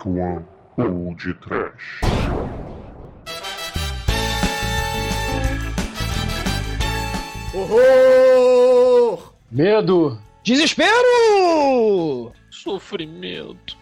Dark One ou de Trash. Horror! Medo! Desespero! Sofrimento.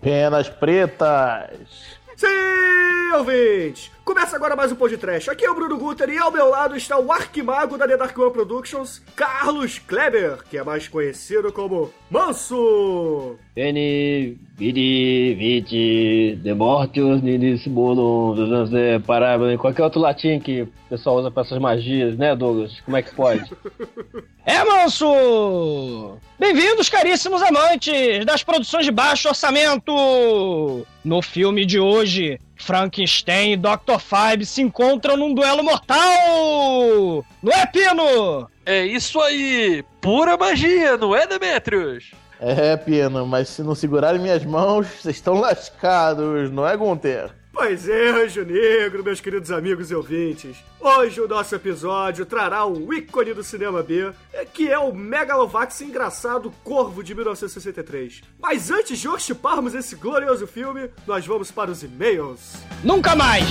Penas pretas! Sim, ouvintes! Começa agora mais um podcast. Aqui é o Bruno Guter e ao meu lado está o arquimago da The Dark One Productions, Carlos Kleber, que é mais conhecido como Manso! Veni, vidi, vidi, de mortius, ninis bolum, dos parábola, qualquer outro latim que o pessoal usa pra essas magias, né, Douglas? Como é que pode? É, manso! Bem-vindos, caríssimos amantes das produções de baixo orçamento! No filme de hoje, Frankenstein e Dr. Five se encontram num duelo mortal! Não é, Pino? É isso aí! Pura magia, não é, Demetrius? É, Pino, mas se não segurarem minhas mãos, vocês estão lascados, não é, Gunter? Pois é, Anjo Negro, meus queridos amigos e ouvintes. Hoje o nosso episódio trará um ícone do cinema B, que é o Megalovax engraçado Corvo de 1963. Mas antes de hostiparmos esse glorioso filme, nós vamos para os e-mails. Nunca mais!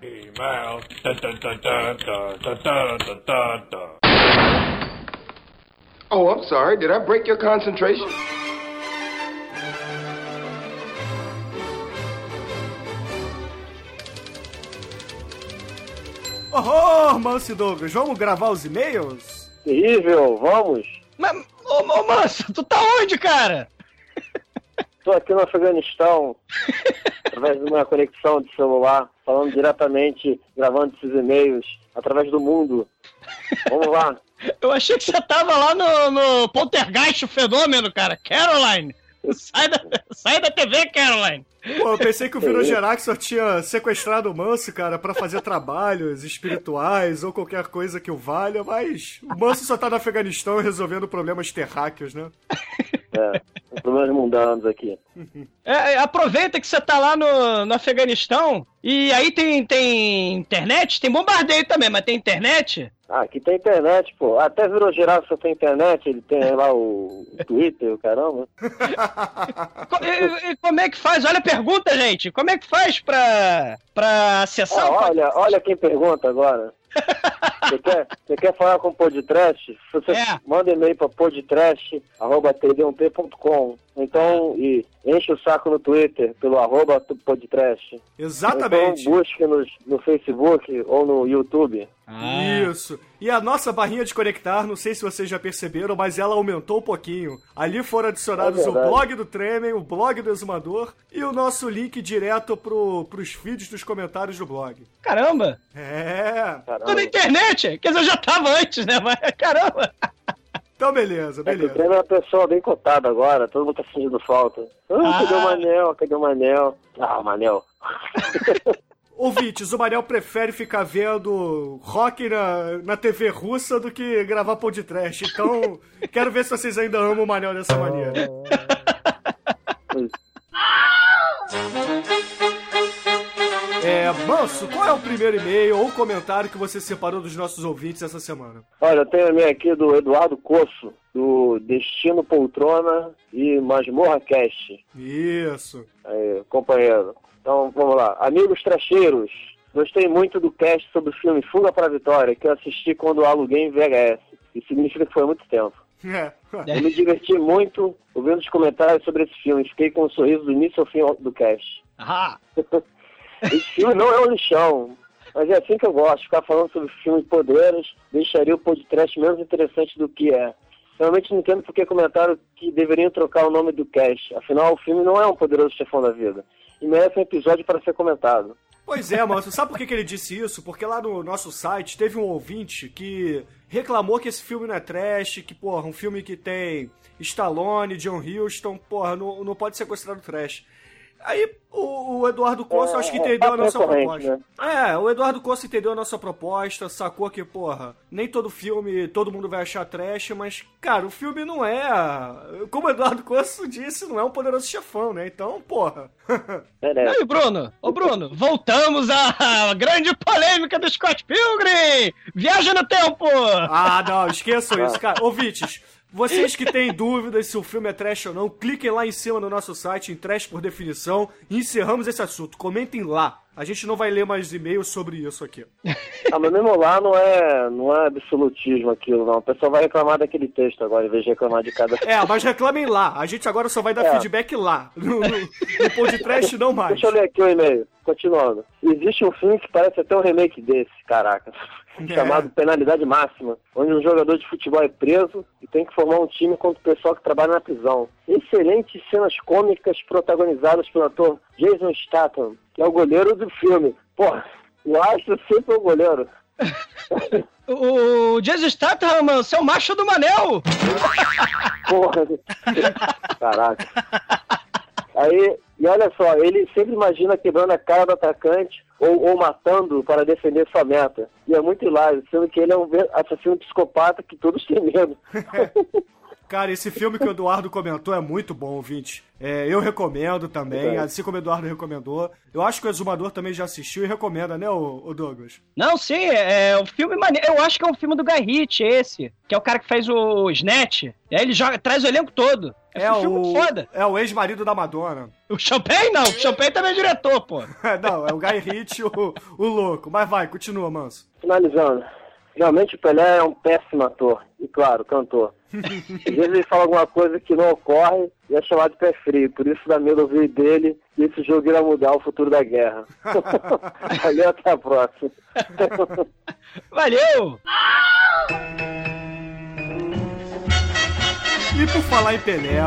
Email. Oh, I'm sorry. Did I break your concentration? Horror, Manso e Douglas, vamos gravar os e-mails? Terrível, vamos. Mas, ô, ô, Manso, tu tá onde, cara? Estou aqui no Afeganistão, através de uma conexão de celular, falando diretamente, gravando esses e-mails, através do mundo. Vamos lá. Eu achei que você tava lá no, no Poltergeist, o fenômeno, cara. Caroline! Sai da, sai da TV, Caroline! Pô, eu pensei que o Viro Geraxor tinha sequestrado o Manso, cara, pra fazer trabalhos espirituais ou qualquer coisa que o valha, mas o Manso só tá no Afeganistão resolvendo problemas terráqueos, né? É, problemas mundanos aqui. É, é, aproveita que você tá lá no, no Afeganistão e aí tem, tem internet, tem bombardeio também, mas tem internet? Ah, aqui tem internet, pô. Até virou geral só tem internet, ele tem lá o Twitter, o caramba. E, e como é que faz? Olha a pergunta, gente. Como é que faz pra, pra acessar Ah, o olha, olha quem pergunta agora. Você quer, você quer falar com o Podtrash? Você É. manda e-mail para podtrash.td1p.com Então, e enche o saco no Twitter pelo arroba podtrash. Exatamente. Então, busque nos, no Facebook ou no YouTube. Isso. E a nossa barrinha de conectar, não sei se vocês já perceberam, mas ela aumentou um pouquinho. Ali foram adicionados É o blog do Tremen, o blog do Exumador e o nosso link direto pro, pros feeds dos comentários do blog. Caramba! É. Tô na internet! Quer dizer, eu já tava antes, né? Mas caramba! Então, beleza, É que o beleza. Tremor é uma pessoa bem cotada agora, todo mundo tá sentindo falta. Ah, cadê o Ah. Manel? Cadê o Manel? Ah, o Manel. Ouvintes, o Manel prefere ficar vendo rock na, na TV russa do que gravar podcast. Então, quero ver se vocês ainda amam o Manel dessa maneira. É, Manso, qual é o primeiro e-mail ou comentário que você separou dos nossos ouvintes essa semana? Olha, eu tenho a minha aqui do Eduardo Coço, do Destino Poltrona e Masmorra Cast. Isso. Aí, companheiro. Então, vamos lá. Amigos tracheiros, gostei muito do cast sobre o filme Fuga para a Vitória, que eu assisti quando aluguei em VHS. Isso significa que foi há muito tempo. É. Eu me diverti muito ouvindo os comentários sobre esse filme. Fiquei com um sorriso do início ao fim do cast. Ah, Esse filme não é um lixão, mas é assim que eu gosto. Ficar falando sobre filmes poderes deixaria o podcast menos interessante do que é. Realmente não entendo porque comentaram que deveriam trocar o nome do cast. Afinal, o filme não é um poderoso chefão da vida. E merece um episódio para ser comentado. Pois é, Manso, sabe por que, que ele disse isso? Porque lá no nosso site teve um ouvinte que reclamou que esse filme não é trash, que, porra, um filme que tem Stallone, John Huston, porra, não, não pode ser considerado trash. Aí o, o Eduardo Costa, É, acho que é, entendeu a nossa proposta. É, o Eduardo Costa entendeu a nossa proposta, sacou que, porra, nem todo filme todo mundo vai achar trash, mas, cara, o filme não é. Como o Eduardo Costa disse, não é um poderoso chefão, né? Então, porra. Merece. aí, Bruno! Ô, Bruno, voltamos à grande polêmica do Scott Pilgrim! Viaja no tempo! Ah, não, esqueçam isso, cara. Ouvintes, Vocês que têm dúvidas se o filme é trash ou não, cliquem lá em cima no nosso site, em Trash por Definição, e encerramos esse assunto. Comentem lá. A gente não vai ler mais e-mails sobre isso aqui. Ah, mas mesmo lá não é, não é absolutismo aquilo, não. O pessoal vai reclamar daquele texto agora, em vez de reclamar de cada. É, mas reclamem lá. A gente agora só vai dar É. feedback lá. No, no, no podcast não mais. Deixa eu ler aqui o e-mail. Continuando. Existe um filme que parece até um remake desse, caraca. É. Chamado Penalidade Máxima, onde um jogador de futebol é preso e tem que formar um time contra o pessoal que trabalha na prisão. Excelentes cenas cômicas protagonizadas pelo ator Jason Statham, que é o goleiro do filme. Porra, o astro sempre é o goleiro. O Jesus Statham, mano, seu macho do Manel! Porra. Caraca. Aí, e olha só, ele sempre imagina quebrando a cara do atacante ou, ou matando para defender sua meta. E é muito hilário, sendo que ele é um assassino psicopata que todos têm medo. Cara, esse filme que o Eduardo comentou é muito bom, ouvinte. É, eu recomendo também, É. assim como o Eduardo recomendou. Eu acho que o Exumador também já assistiu e recomenda, né, o, o Douglas? Não, sim, é um filme maneiro. Eu acho que é um filme do Guy Ritchie, esse. Que é o cara que fez o Snatch. E aí ele joga, traz o elenco todo. É, um filme muito foda. é o ex-marido da Madonna. O Champagne não, o Champagne também é diretor, pô. não, é o Guy Ritchie, o, o louco. Mas vai, continua, Manso. Finalizando. Realmente o Pelé é um péssimo ator. E claro, cantor. Às vezes ele fala alguma coisa que não ocorre e é chamado de pé frio. Por isso dá medo ouvir dele e esse jogo irá mudar o futuro da guerra. Valeu, até a próxima. Valeu! E por falar em Pelé,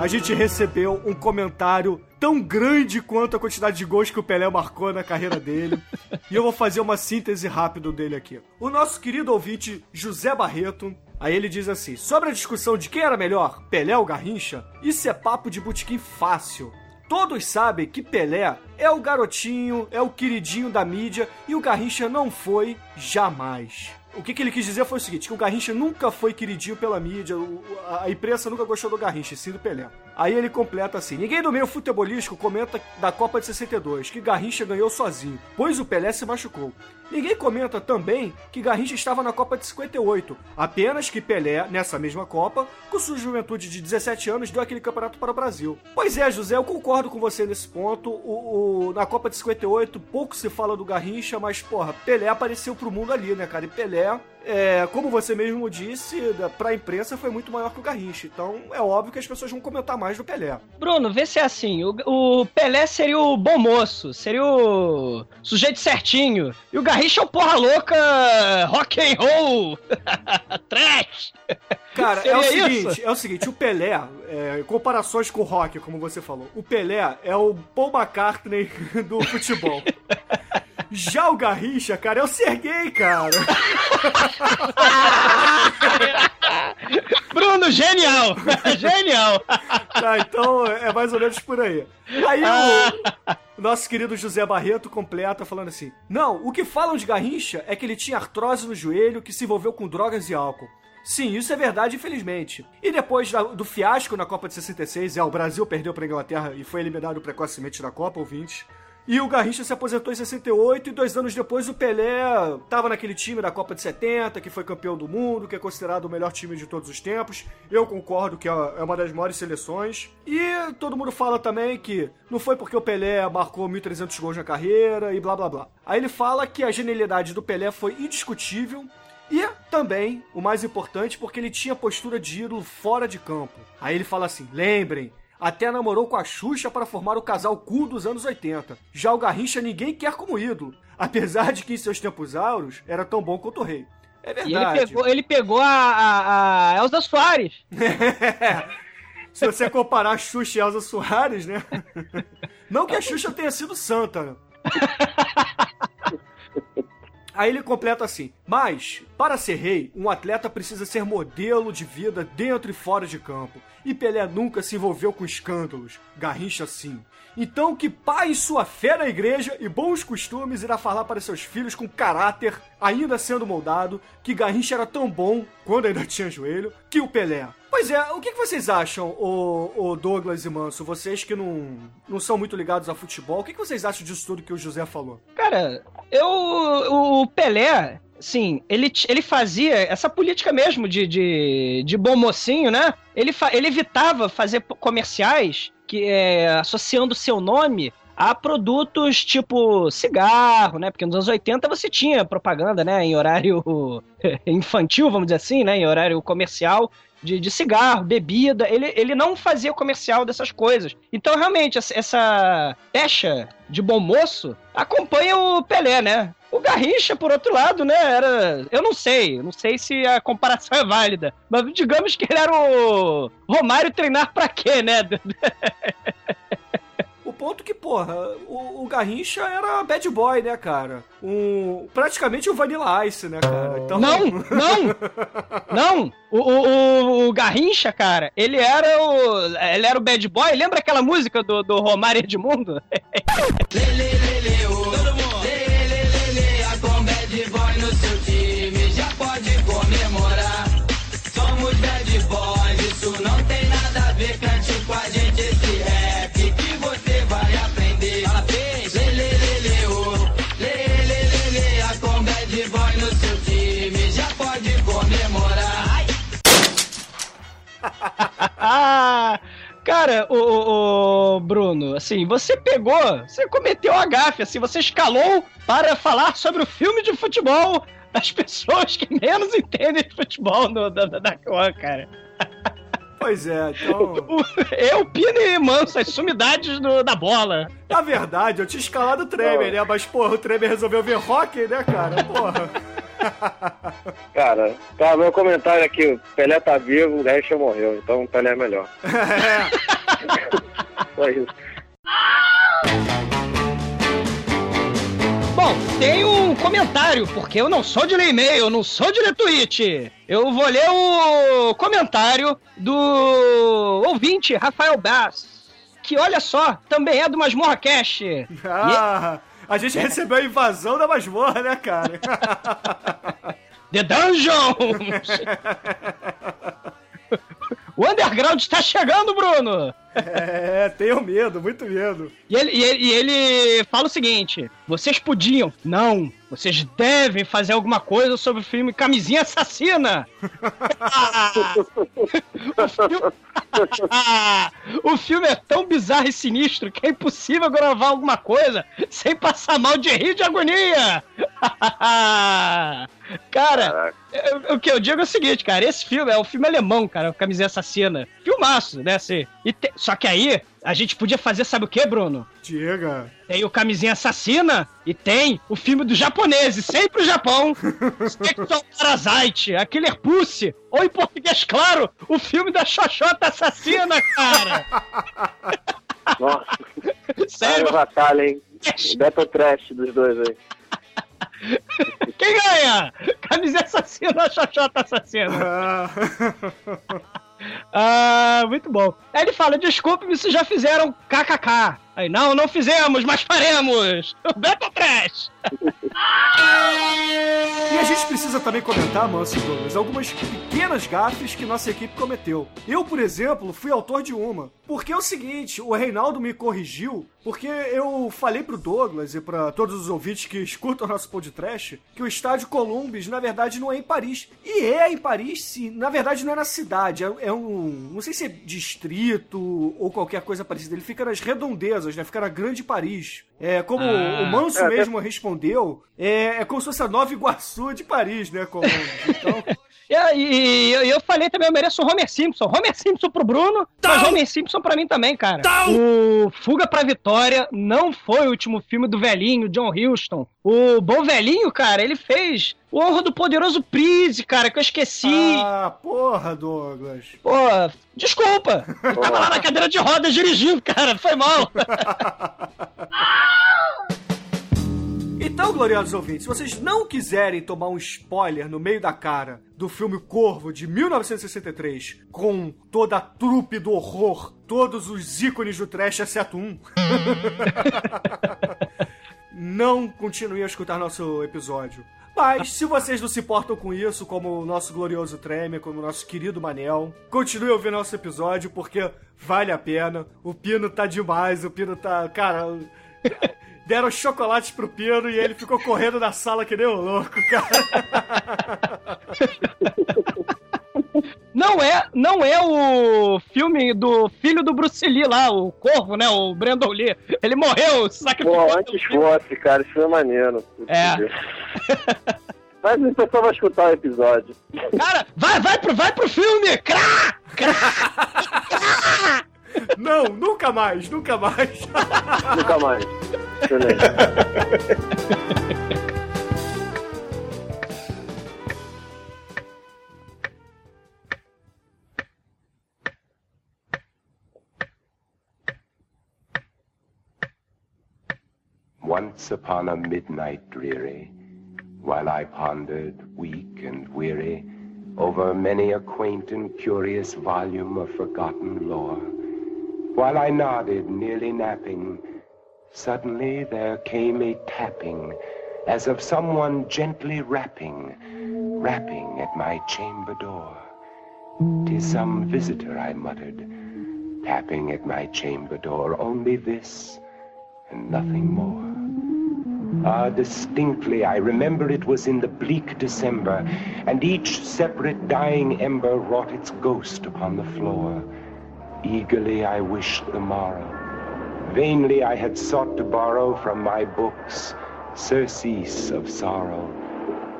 a gente recebeu um comentário tão grande quanto a quantidade de gols que o Pelé marcou na carreira dele. e eu vou fazer uma síntese rápida dele aqui. O nosso querido ouvinte José Barreto, aí ele diz assim: sobre a discussão de quem era melhor, Pelé ou Garrincha, isso é papo de botequim fácil. Todos sabem que Pelé é o garotinho, é o queridinho da mídia e o Garrincha não foi jamais. O que, que ele quis dizer foi o seguinte: que o Garrincha nunca foi queridinho pela mídia, a, imprensa nunca gostou do Garrincha, sim do Pelé. Aí ele completa assim: ninguém do meio futebolístico comenta da Copa de 62, que Garrincha ganhou sozinho, pois o Pelé se machucou. Ninguém comenta também que Garrincha estava na Copa de 58, apenas que Pelé, nessa mesma Copa, com sua juventude de 17 anos, deu aquele campeonato para o Brasil. Pois é, José, eu concordo com você nesse ponto. O, o- na Copa de 58, pouco se fala do Garrincha, mas, porra, Pelé apareceu pro mundo ali, né, cara? E Pelé, é, como você mesmo disse, pra imprensa foi muito maior que o Garrincha. Então, é óbvio que as pessoas vão comentar mais do Pelé. Bruno, vê se é assim. O, o Pelé seria o bom moço, seria o sujeito certinho. E o Garrincha é o porra louca, rock and roll, trash. Cara, é o seguinte, isso? é o seguinte, o Pelé, é, comparações com o rock, como você falou, o Pelé é o Paul McCartney do futebol. Já o Garrincha, cara, é o Serguei, cara. Bruno, genial! genial! Tá, então é mais ou menos por aí. Aí o, o nosso querido José Barreto completa falando assim: Não, o que falam de Garrincha é que ele tinha artrose no joelho que se envolveu com drogas e álcool. Sim, isso é verdade, infelizmente. E depois do fiasco na Copa de 66, é, o Brasil perdeu para Inglaterra e foi eliminado precocemente da Copa, ouvintes. E o Garrincha se aposentou em 68 e dois anos depois o Pelé tava naquele time da Copa de 70, que foi campeão do mundo, que é considerado o melhor time de todos os tempos. Eu concordo que é é uma das maiores seleções. E todo mundo fala também que não foi porque o Pelé marcou 1.300 gols na carreira e blá blá blá. Aí ele fala que a genialidade do Pelé foi indiscutível e também, o mais importante, porque ele tinha postura de ídolo fora de campo. Aí ele fala assim: lembrem, até namorou com a Xuxa para formar o casal cool dos anos 80. Já o Garrincha ninguém quer como ídolo, apesar de que em seus tempos áureos era tão bom quanto o rei. É E ele verdade. pegou, ele pegou a, a, a Elza Soares. Se você comparar a Xuxa e Elza Soares, né? Não que a Xuxa tenha sido santa, né? Aí ele completa assim: Mas, para ser rei, um atleta precisa ser modelo de vida dentro e fora de campo. E Pelé nunca se envolveu com escândalos. Garrincha sim. Então, que pai sua fé na igreja e bons costumes irá falar para seus filhos com caráter, ainda sendo moldado, que Garrincha era tão bom, quando ainda tinha joelho, que o Pelé. Pois é, o que, vocês acham, o, o Douglas e Manso? Vocês que não, não são muito ligados a futebol, o que, vocês acham disso tudo que o José falou? Cara, eu. O Pelé. sim, ele, ele fazia essa política mesmo de, de, de bom mocinho, né? Ele, ele evitava fazer comerciais que é, associando seu nome a produtos tipo cigarro, né? Porque nos anos 80 você tinha propaganda, né? Em horário infantil, vamos dizer assim, né? Em horário comercial. De, de cigarro, bebida, ele, ele não fazia comercial dessas coisas. Então, realmente, essa, pecha de bom moço acompanha o Pelé, né? O Garrincha, por outro lado, né, era... Eu não sei, não sei se a comparação é válida, mas digamos que ele era o Romário treinar pra quê, né? O ponto que, porra, o, o Garrincha era bad boy, né, cara? Um, praticamente o Vanilla Ice, né, cara? Então... Não, não, não. O, o, o- o Garrincha, cara, ele era o, ele era o bad boy. Lembra aquela música do, do Romário Edmundo? Ah, cara, o, o- o Bruno, assim, você pegou, você cometeu a gafe, assim, você escalou para falar sobre o filme de futebol das pessoas que menos entendem de futebol no, da, da, da cara. Pois é, então... O- Eu, Pino e Manso, as sumidades do- da bola. Na verdade, eu tinha escalado o Tremer, né? Mas, porra, o Tremer resolveu ver rock, né, cara? Porra. Cara, tá, meu comentário aqui, o Pelé tá vivo, o Garrincha morreu, então o Pelé é melhor. Só isso. Bom, tem um comentário, porque eu não sou de ler e-mail, eu não sou de ler tweet. Eu vou ler o comentário do ouvinte Rafael Bass, que olha só, também é do Masmorra Cash. Ah, a gente recebeu a invasão da masmorra, né, cara? The Dungeons! o Underground está chegando, Bruno! É, tenho medo, muito medo. E ele, e, ele, e ele fala o seguinte: vocês podiam, não, vocês devem fazer alguma coisa sobre o filme Camisinha Assassina! o, filme... o filme é tão bizarro e sinistro que é impossível gravar alguma coisa sem passar mal de rir de agonia! cara, o que eu digo é o seguinte, cara, esse filme é um filme alemão, cara, Camisinha Assassina. Filmaço, né, assim. E te- Só que aí, a gente podia fazer, sabe o que, Bruno? Diga. Tem o Camisinha Assassina e tem o filme dos japoneses, sempre o Japão. Sexual Parasite, a Killer Pussy. Ou em português, claro, o filme da Xoxota Assassina, cara. Nossa, Sério, Sério? batalha, hein? Battle Trash dos dois aí. quem ganha? Camisinha Assassina ou Xoxota Assassina? Ah, Ah, muito bom. Aí ele fala, desculpe-me se já fizeram kkk. Aí, não, não fizemos, mas faremos. O Battle Trash. E a gente precisa também comentar, Manso Douglas, algumas pequenas gafes que nossa equipe cometeu. Eu, por exemplo, fui autor de uma. Porque é o seguinte, o Reinaldo me corrigiu, porque eu falei pro Douglas e pra todos os ouvintes que escutam o nosso podcast que o estádio Columbus, na verdade, não é em Paris. E é em Paris, sim. Na verdade, não é na cidade. É, é um. Não sei se é distrito ou qualquer coisa parecida. Ele fica nas redondezas, né? Fica na Grande Paris. É, como Ah. o Manso É, mesmo respondeu, é, é como se fosse a Nova Iguaçu de Paris, né? Columbus. Então, E, e- eu falei também, eu mereço o Homer Simpson. Homer Simpson pro Bruno, mas Homer Simpson pra mim também, cara. O Fuga pra Vitória não foi o último filme do velhinho, John Huston. O bom velhinho, cara, ele fez o Honra do Poderoso Prise, cara, que eu esqueci. ah, porra, Douglas. Pô, desculpa. Eu tava lá na cadeira de rodas dirigindo, cara, foi mal. Então, gloriosos ouvintes, se vocês não quiserem tomar um spoiler no meio da cara do filme Corvo de 1963, com toda a trupe do horror, todos os ícones do trash, exceto um, não continue a escutar nosso episódio. Mas, se vocês não se importam com isso, como o nosso glorioso Tremer, como o nosso querido Manel, continue a ouvir nosso episódio, porque vale a pena. O Pino tá demais, o Pino tá. Cara. Deram chocolates pro Pino e ele ficou correndo na sala que nem um louco, cara. Não é, não é o filme do filho do Bruce Lee lá, o Corvo, né? O Brandon Lee. Ele morreu, sacrificou. Pô, antes fosse, cara, isso foi maneiro. É. Mas o pessoal vai escutar o episódio. Cara, vai, vai pro, vai pro filme! Crá! Não, nunca mais, nunca mais. Nunca mais. Once upon a midnight dreary, while I pondered, weak and weary, over many a quaint and curious volume of forgotten lore, while I nodded, nearly napping, suddenly there came a tapping, as of someone gently rapping, rapping at my chamber door. "'Tis some visitor," I muttered, tapping at my chamber door, only this, and nothing more. Ah, distinctly, I remember it was in the bleak December, and each separate dying ember wrought its ghost upon the floor. Eagerly I wished the morrow. Vainly I had sought to borrow from my books surcease of sorrow,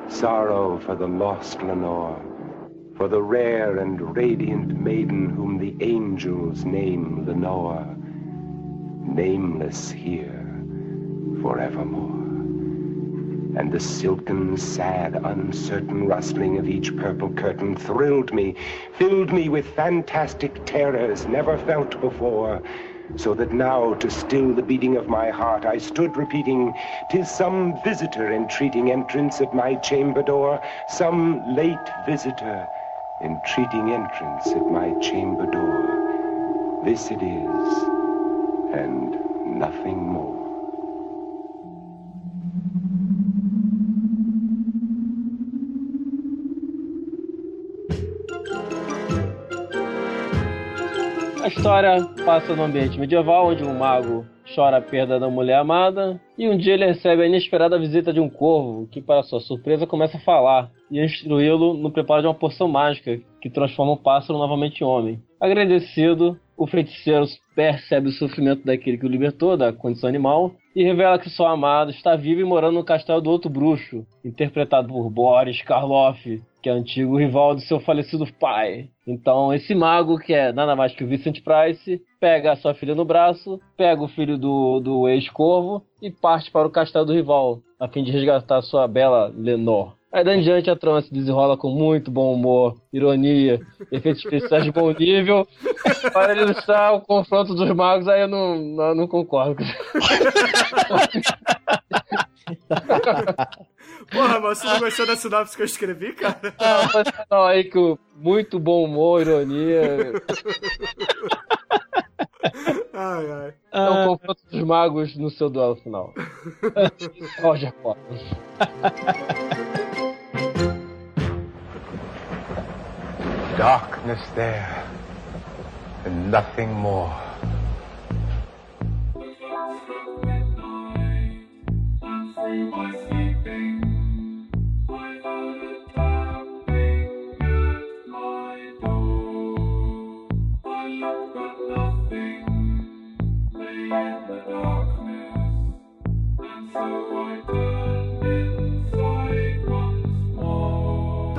sorrow for the lost Lenore, for the rare and radiant maiden whom the angels name Lenore, nameless here forevermore. And the silken, sad, uncertain rustling of each purple curtain thrilled me, filled me with fantastic terrors never felt before, so that now, to still the beating of my heart, I stood repeating, "'Tis some visitor entreating entrance at my chamber door, some late visitor entreating entrance at my chamber door. This it is, and nothing more." A história passa no ambiente medieval, onde um mago chora a perda da mulher amada, e um dia ele recebe a inesperada visita de um corvo, que, para sua surpresa, começa a falar e instruí-lo no preparo de uma poção mágica que transforma o pássaro novamente em homem. Agradecido, o feiticeiro percebe o sofrimento daquele que o libertou da condição animal e revela que sua amada está viva e morando no castelo do outro bruxo, interpretado por Boris Karloff, que é antigo rival do seu falecido pai. Então, esse mago, que é nada mais que o Vincent Price, pega a sua filha no braço, pega o filho do, do ex-corvo e parte para o castelo do rival, a fim de resgatar sua bela Lenor. Aí daí em diante a trama se desenrola com muito bom humor, ironia, efeitos especiais de bom nível. Para ilustrar o confronto dos magos, aí eu não, não, não concordo. Porra, mas você não gostou da sinopse que eu escrevi, cara? Não, mas não, aí que muito bom humor, ironia. Ai, ai. É o confronto dos magos no seu duelo final. Roger Potter. Darkness there, and nothing more. Então,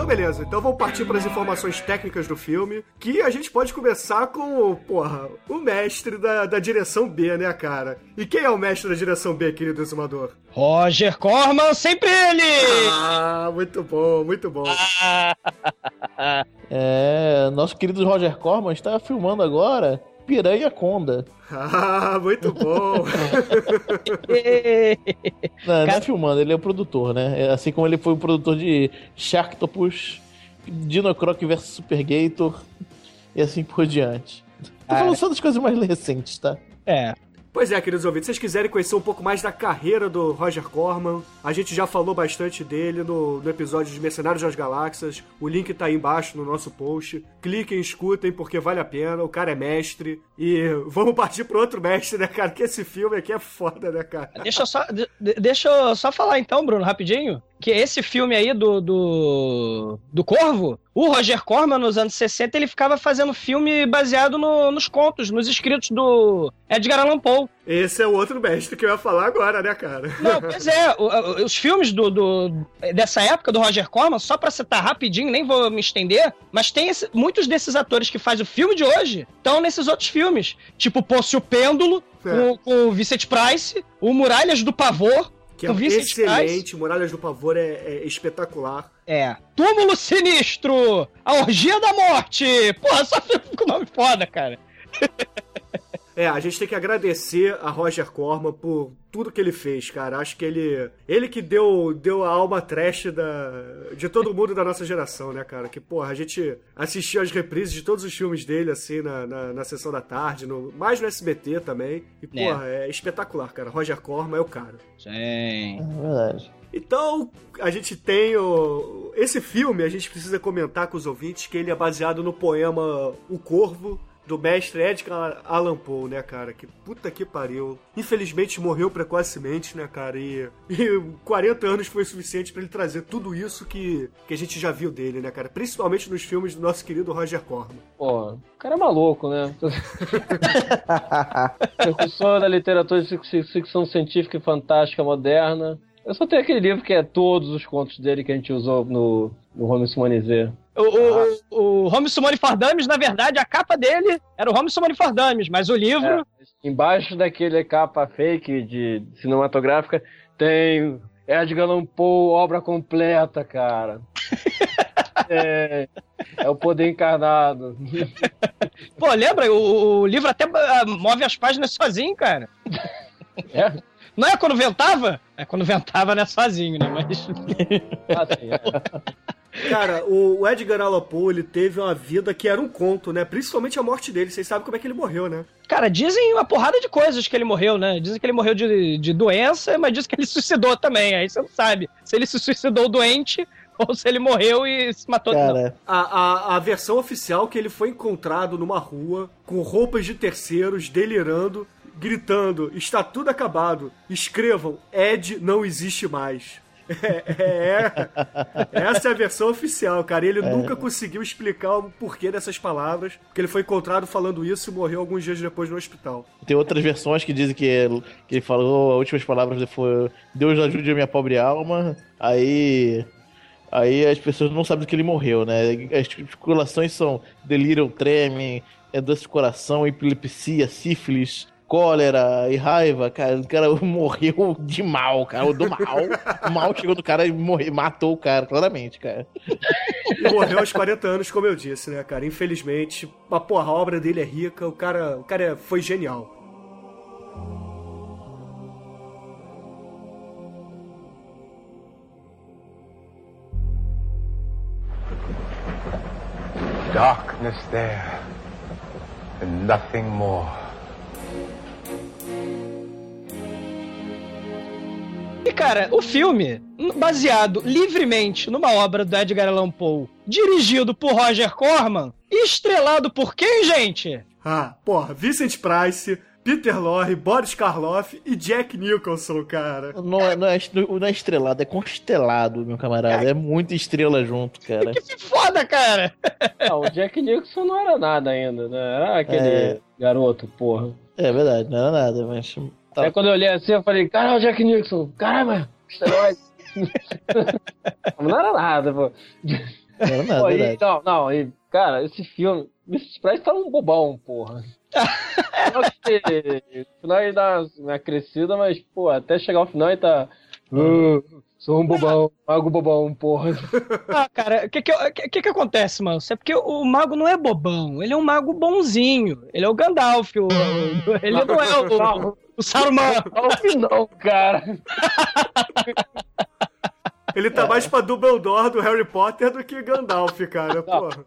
beleza. Então vamos partir para as informações técnicas do filme. Que a gente pode começar com, porra, o mestre da, da direção B, né, cara? E quem é o mestre da direção B, querido exumador? Roger Corman, sempre ele! Ah, muito bom, muito bom. É, nosso querido Roger Corman está filmando agora Piranha Conda. Ah, muito bom. Não, não é filmando, ele é o produtor, né? É Assim como ele foi o produtor de Sharktopus, Dino Croc vs Super Gator e assim por diante. Tô falando só das coisas mais recentes, tá? É. Pois é, queridos ouvintes, se vocês quiserem conhecer um pouco mais da carreira do Roger Corman, a gente já falou bastante dele no, no episódio de Mercenários das Galáxias. O link tá aí embaixo no nosso post. Cliquem, escutem, porque vale a pena. O cara é mestre. E vamos partir pro outro mestre, né, cara? Que esse filme aqui é foda, né, cara? Deixa eu só, de- de- deixa eu só falar então, Bruno, rapidinho. Que esse filme aí do, do, do Corvo, o Roger Corman, nos anos 60, ele ficava fazendo filme baseado no- nos contos, nos escritos do Edgar Allan Poe. Esse é o outro mestre que eu ia falar agora, né, cara? Não, pois é, o- o- os filmes do, do- dessa época do Roger Corman, só pra citar rapidinho, nem vou me estender, mas tem esse- muitos desses atores que fazem o filme de hoje estão nesses outros filmes. Tipo Pôncio Pêndulo, É. com, com o Vicente Price, o Muralhas do Pavor, Que é Vincent Price. excelente, Muralhas do Pavor é, é espetacular. É. Túmulo Sinistro! A Orgia da Morte! Porra, só filme com nome foda, cara. É, a gente tem que agradecer a Roger Corman por tudo que ele fez, cara. Acho que ele. Ele que deu, deu a alma trash da, de todo mundo da nossa geração, né, cara? Que, porra, a gente assistiu as reprises de todos os filmes dele, assim, na, na, na sessão da tarde, no, mais no SBT também. E, porra, é. espetacular, cara. Roger Corman é o cara. Sim. É verdade. Então, a gente tem o... Esse filme, a gente precisa comentar com os ouvintes que ele é baseado no poema O Corvo, do mestre Edgar Allan Poe, né, cara? Que puta que pariu. Infelizmente morreu precocemente, né, cara? E, e 40 anos foi suficiente pra ele trazer tudo isso que, que a gente já viu dele, né, cara? Principalmente nos filmes do nosso querido Roger Corman. Pô, o cara é maluco, né? Precursor da literatura de fic- ficção científica e fantástica moderna. Eu só tenho aquele livro que é todos os contos dele que a gente usou no, no Holmes Humanizé. O, o, o Holmes Sumone Fardames, na verdade, a capa dele era o Holmes Sumone Fardames, mas o livro. É, embaixo daquele capa fake de cinematográfica tem Edgar Allan Poe, obra completa, cara. É, é o poder encarnado. Pô, lembra? O, o livro até ah, move as páginas sozinho, cara. É? Não é quando ventava? É quando ventava, não é sozinho, né? Mas. Assim, é. Cara, o Edgar Allan Poe, ele teve uma vida que era um conto, né? Principalmente a morte dele. Vocês sabem como é que ele morreu, né? Cara, dizem uma porrada de coisas que ele morreu, né? Dizem que ele morreu de, de doença, mas dizem que ele suicidou também. Aí você não sabe se ele se suicidou doente ou se ele morreu e se matou. Cara, A, a, a versão oficial que ele foi encontrado numa rua com roupas de terceiros, delirando, gritando: Está tudo acabado. Escrevam: Ed não existe mais. É, é- é. essa é a versão oficial, cara. Ele nunca conseguiu explicar o porquê dessas palavras, porque ele foi encontrado falando isso e morreu alguns dias depois no hospital. tem outras versões que dizem que ele, que ele falou, as últimas palavras foi Deus ajude a minha pobre alma. Aí. Aí as pessoas não sabem do que ele morreu, né? As especulações são delírio, treme, é doce do coração, epilepsia, sífilis, cólera e raiva, cara. O cara morreu de mal, cara. Do mal. O mal chegou do cara e morreu, matou o cara, claramente, cara. E morreu aos 40 anos, como eu disse, né, cara? Infelizmente. Mas, porra, a obra dele é rica, o cara, o cara foi genial. Darkness there, and nothing more. E, cara, o filme, baseado livremente numa obra do Edgar Allan Poe, dirigido por Roger Corman, estrelado por quem, gente? Ah, porra, Vincent Price, Peter Lorre, Boris Karloff e Jack Nicholson, cara. Não é, não, é, não é estrelado, é constelado, meu camarada. É muita estrela junto, cara. Que foda, cara! Não, o Jack Nicholson não era nada ainda, né? Era aquele É. garoto, porra. É verdade, não era nada, mas. Tá. Aí quando eu olhei assim, eu falei, caralho, o Jack Nicholson, caramba, esteroide. não era nada, pô. Não era nada, Pô, e- não, não, e, cara, esse filme, Mrs. Price tá um bobão, porra. Só que no final ele dá uma crescida, mas, pô, até chegar ao final ele tá. "Ah, sou um bobão, mago bobão, porra. Ah, cara, o que que, que que acontece, mano? É porque o mago não é bobão, ele é um mago bonzinho. Ele é o Gandalf, o, o- ele não é o, o Saruman. Não, não, cara. Ele tá mais pra Dumbledore do Harry Potter do que Gandalf, cara, porra.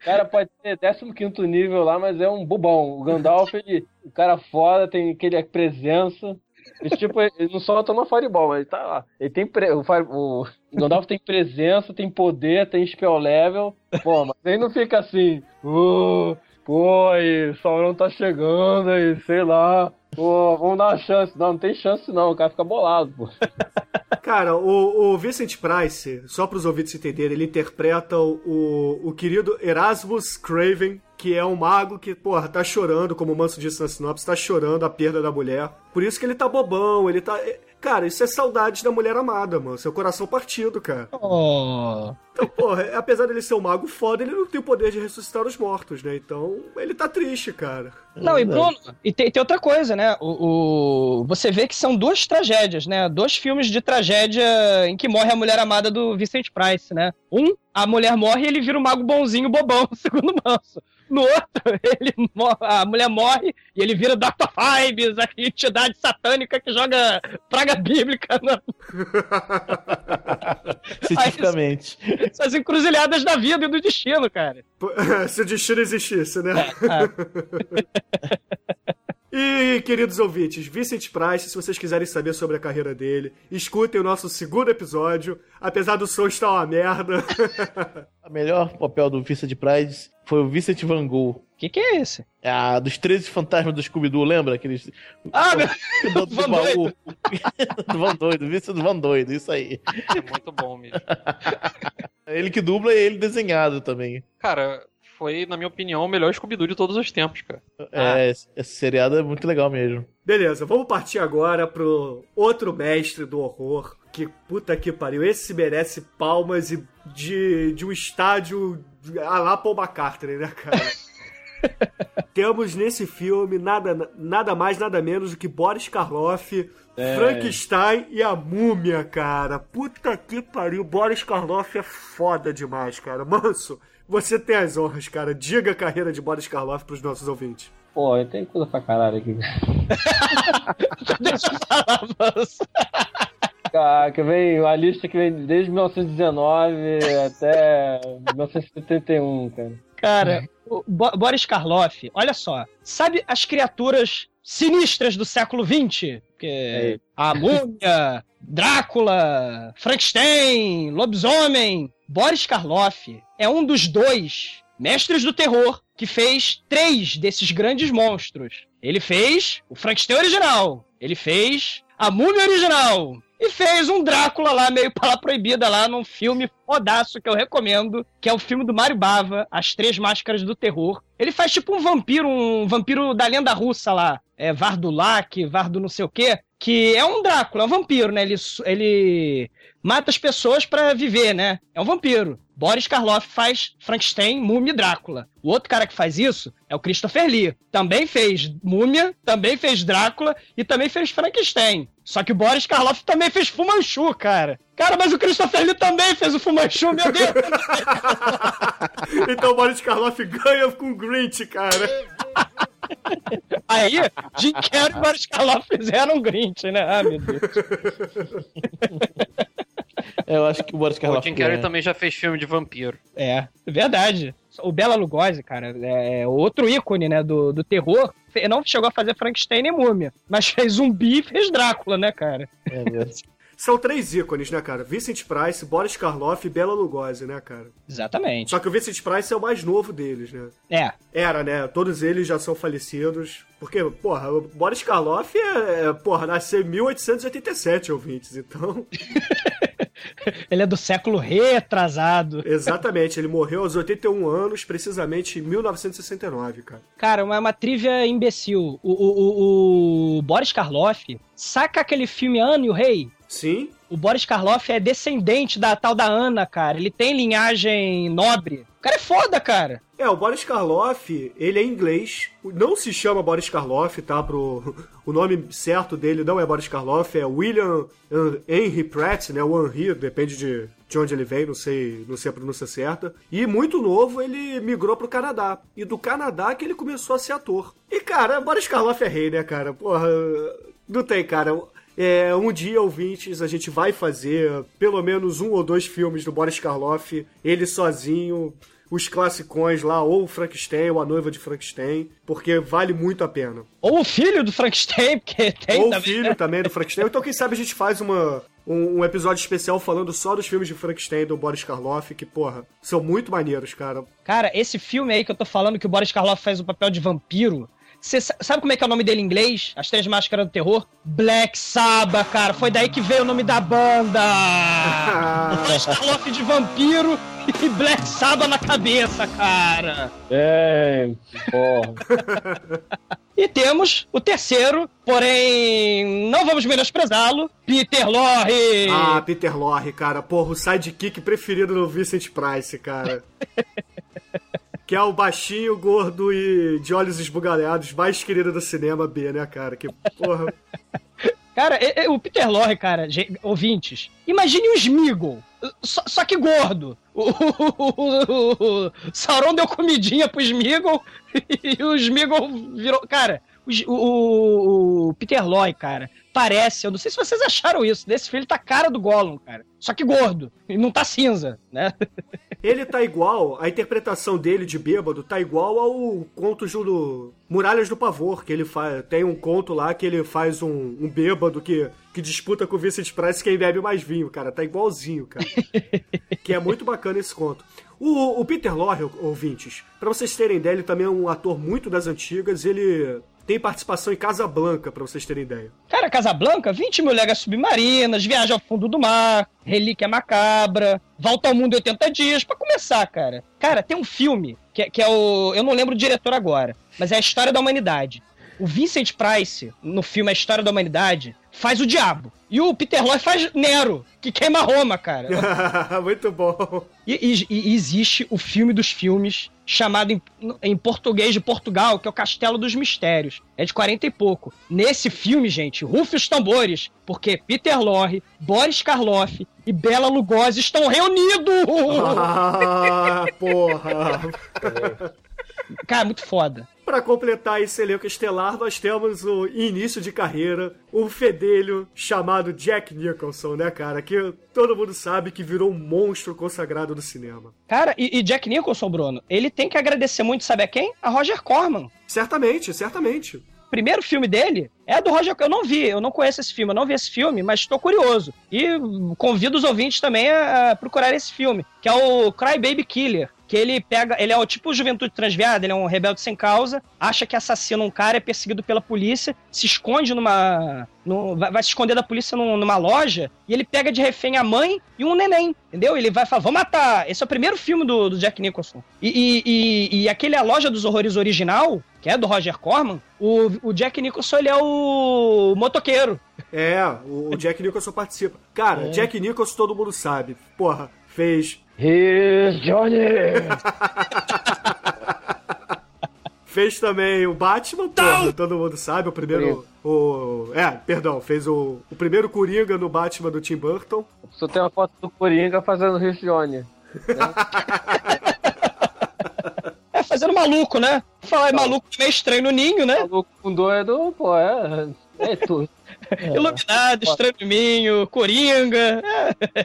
O cara pode ser 15 nível lá, mas é um bobão. O Gandalf, ele, o cara foda, tem aquele presença. Esse tipo, ele não solta uma fireball, mas ele tá lá. Ele tem pre... o, fire- o Gandalf tem presença, tem poder, tem spell level. Pô, mas ele não fica assim. "Uh, Pô, aí, Sauron tá chegando aí, sei lá. Pô, vamos dar uma chance. Não, não tem chance não, o cara fica bolado, pô. Cara, o, o Vincent Price, só para os ouvintes entenderem, ele interpreta o, o querido Erasmus Craven, que é um mago que, porra, tá chorando, como o Manso disse na sinopse, tá chorando a perda da mulher. Por isso que ele tá bobão, ele tá. Cara, isso é saudade da mulher amada, mano. Seu coração partido, cara. Oh. Então, porra, é, apesar dele ser um mago foda, ele não tem o poder de ressuscitar os mortos, né? Então, ele tá triste, cara. Não, e Bruno, e tem, tem outra coisa, né? O, o, você vê que são duas tragédias, né? Dois filmes de tragédia em que morre a mulher amada do Vincent Price, né? Um, a mulher morre e ele vira um mago bonzinho bobão, segundo o Manso. No outro, ele a mulher morre e ele vira Dr. Fibes, a entidade satânica que joga praga bíblica. Na... Cientificamente. São as encruzilhadas da vida e do destino, cara. Se o destino existisse, né? É, é. E, queridos ouvintes, Vincent Price, se vocês quiserem saber sobre a carreira dele, escutem o nosso segundo episódio, apesar do som estar uma merda. O melhor papel do Vincent Price foi o Vincent Van Gogh. O que, que é esse? Ah, dos 13 fantasmas do Scooby-Doo, lembra? Aqueles... Ah, meu... do, do Van Doido. do Van Doido, Vincent Van Doido, isso aí. É muito bom mesmo. ele que dubla e ele desenhado também. Cara, foi, na minha opinião, o melhor Scooby-Doo de todos os tempos, cara. É, esse, esse seriado é muito legal mesmo. Beleza, vamos partir agora pro outro mestre do horror. Que puta que pariu. Esse merece palmas e de, de um estádio a lá Paul McCartney, né, cara? Temos nesse filme nada, nada mais, nada menos do que Boris Karloff, é. Frankenstein e a Múmia, cara. Puta que pariu. Boris Karloff é foda demais, cara. Manso, você tem as honras, cara. Diga a carreira de Boris Karloff pros nossos ouvintes. Pô, eu tenho coisa pra caralho aqui. Deixa eu falar, moço. Cara, que vem a lista que vem desde 1919 até 1971, cara. Cara, o Boris Karloff, olha só. Sabe as criaturas sinistras do século XX? Que é. a múmia, Drácula, Frankenstein, lobisomem. Boris Karloff é um dos dois mestres do terror que fez três desses grandes monstros. Ele fez o Frankenstein original, ele fez a múmia original e fez um Drácula lá, meio pala proibida lá, num filme fodaço que eu recomendo, que é o filme do Mário Bava, As Três Máscaras do Terror. Ele faz tipo um vampiro, um vampiro da lenda russa lá, é Vardulac, Vardo não sei o quê, que é um Drácula, é um vampiro, né? Ele, ele mata as pessoas para viver, né? É um vampiro. Boris Karloff faz Frankenstein, Múmia e Drácula. O outro cara que faz isso é o Christopher Lee. Também fez Múmia, também fez Drácula e também fez Frankenstein. Só que o Boris Karloff também fez Fumanchu, cara. Cara, mas o Christopher Lee também fez o Fumanchu, meu Deus! então o Boris Karloff ganha com o Grinch, cara. Aí, Jim Carrey e Boris Karloff fizeram um Grinch, né? Ah, meu Deus. Eu acho que o Boris Karloff... O Jim Carrey também já fez filme de vampiro. É, verdade. O Bela Lugosi, cara, é outro ícone, né, do, do terror. Não chegou a fazer Frankenstein nem Múmia, mas fez zumbi e fez Drácula, né, cara? É mesmo. São três ícones, né, cara? Vincent Price, Boris Karloff e Bela Lugosi, né, cara? Exatamente. Só que o Vincent Price é o mais novo deles, né? É. Era, né? Todos eles já são falecidos. Porque, porra, o Boris Karloff é, é porra, nasceu em 1887, ouvintes, então... ele é do século retrasado. Exatamente, ele morreu aos 81 anos, precisamente em 1969, cara. Cara, uma, uma trivia imbecil. O, o, o, o Boris Karloff, saca aquele filme Ana e o Rei? Sim. O Boris Karloff é descendente da tal da Ana, cara. Ele tem linhagem nobre. O cara é foda, cara. É, o Boris Karloff, ele é inglês. Não se chama Boris Karloff, tá? Pro... O nome certo dele não é Boris Karloff, é William Henry Pratt, né? O Henry, depende de, de onde ele veio, não sei, não sei a pronúncia certa. E muito novo, ele migrou pro Canadá. E do Canadá que ele começou a ser ator. E, cara, Boris Karloff é rei, né, cara? Porra, não tem, cara É, um dia, ouvintes, a gente vai fazer pelo menos um ou dois filmes do Boris Karloff, ele sozinho, os classicões lá, ou o Frankenstein, ou a noiva de Frankenstein, porque vale muito a pena. Ou o filho do Frankenstein, porque tem Ou o filho né? também do Frankenstein. Então, quem sabe a gente faz uma, um, um episódio especial falando só dos filmes de Frankenstein do Boris Karloff, que, porra, são muito maneiros, cara. Cara, esse filme aí que eu tô falando que o Boris Karloff faz o papel de vampiro. Você sa- sabe como é que é o nome dele em inglês? As Três Máscaras do Terror? Black Sabbath, cara. Foi daí que veio o nome da banda. Karloff de vampiro e Black Sabbath na cabeça, cara. É, porra. E temos o terceiro, porém não vamos menosprezá-lo, Peter Lorre. Ah, Peter Lorre, cara. Porra, o sidekick preferido do Vincent Price, cara. que é o baixinho, gordo e de olhos esbugalhados mais querido do cinema B, né, cara? Que, porra... Cara, o Peter Lorre, cara, ouvintes, imagine o Smeagol, só, só que gordo. O, o- o- o Sauron deu comidinha pro Smeagol e o Smeagol virou... Cara, o, o- o Peter Lorre, cara, parece, eu não sei se vocês acharam isso, nesse filme ele tá cara do Gollum, cara. Só que gordo, e não tá cinza, né? Ele tá igual, a interpretação dele de bêbado tá igual ao conto do Muralhas do Pavor, que ele faz. Tem um conto lá que ele faz um, um bêbado que, que disputa com o Vincent Price quem bebe mais vinho, cara. Tá igualzinho, cara. que é muito bacana esse conto. O, o Peter Lorre, ouvintes, pra vocês terem ideia, ele também é um ator muito das antigas, ele tem participação em Casablanca, pra vocês terem ideia. Cara, Casablanca, 20 mil léguas submarinas, Viagem ao Fundo do Mar, Relíquia Macabra, Volta ao Mundo em 80 Dias, pra começar, cara. Cara, tem um filme, que, é- que é o... Eu não lembro o diretor agora, mas é a História da Humanidade. O Vincent Price, no filme A História da Humanidade, faz o diabo. E o Peter Lorre faz Nero, que queima Roma, cara. muito bom. E, e- e existe o filme dos filmes, chamado em, em português de Portugal, que é o Castelo dos Mistérios. É de 40 e pouco. Nesse filme, gente, rufe os tambores, porque Peter Lorre, Boris Karloff e Bela Lugosi estão reunidos! Ah, porra! Cara, muito foda. Pra completar esse elenco estelar, nós temos o início de carreira, um fedelho chamado Jack Nicholson, né, cara? Que todo mundo sabe que virou um monstro consagrado do cinema. Cara, e, e Jack Nicholson, Bruno, ele tem que agradecer muito, sabe a quem? A Roger Corman. Certamente, certamente. O primeiro filme dele é do Roger Eu não vi, eu não conheço esse filme, eu não vi esse filme, mas estou curioso. E convido os ouvintes também a, a procurar esse filme, que é o Cry Baby Killer. Que ele pega. Ele é o tipo juventude transviada, ele é um rebelde sem causa, acha que assassina um cara, é perseguido pela polícia, se esconde numa. num- vai, vai se esconder da polícia num- numa loja, e ele pega de refém a mãe e um neném. Entendeu? Ele vai falar, vou matar. Esse é o primeiro filme do, do Jack Nicholson. E, e, e, e aquele A Loja dos Horrores original, que é do Roger Corman, o, o Jack Nicholson ele é o motoqueiro. É, o Jack Nicholson participa. Cara, Jack Nicholson todo mundo sabe. Porra, fez. Here's Johnny! Fez também o Batman, porra, todo mundo sabe, o primeiro. O, é, perdão, fez o, o primeiro Coringa no Batman do Tim Burton. Só tem uma foto do Coringa fazendo Here's Johnny. É, fazendo maluco, né? Falar é maluco meio estranho no ninho, né? Maluco com doido, pô, é. É tudo. Iluminado, estranho coringa. é.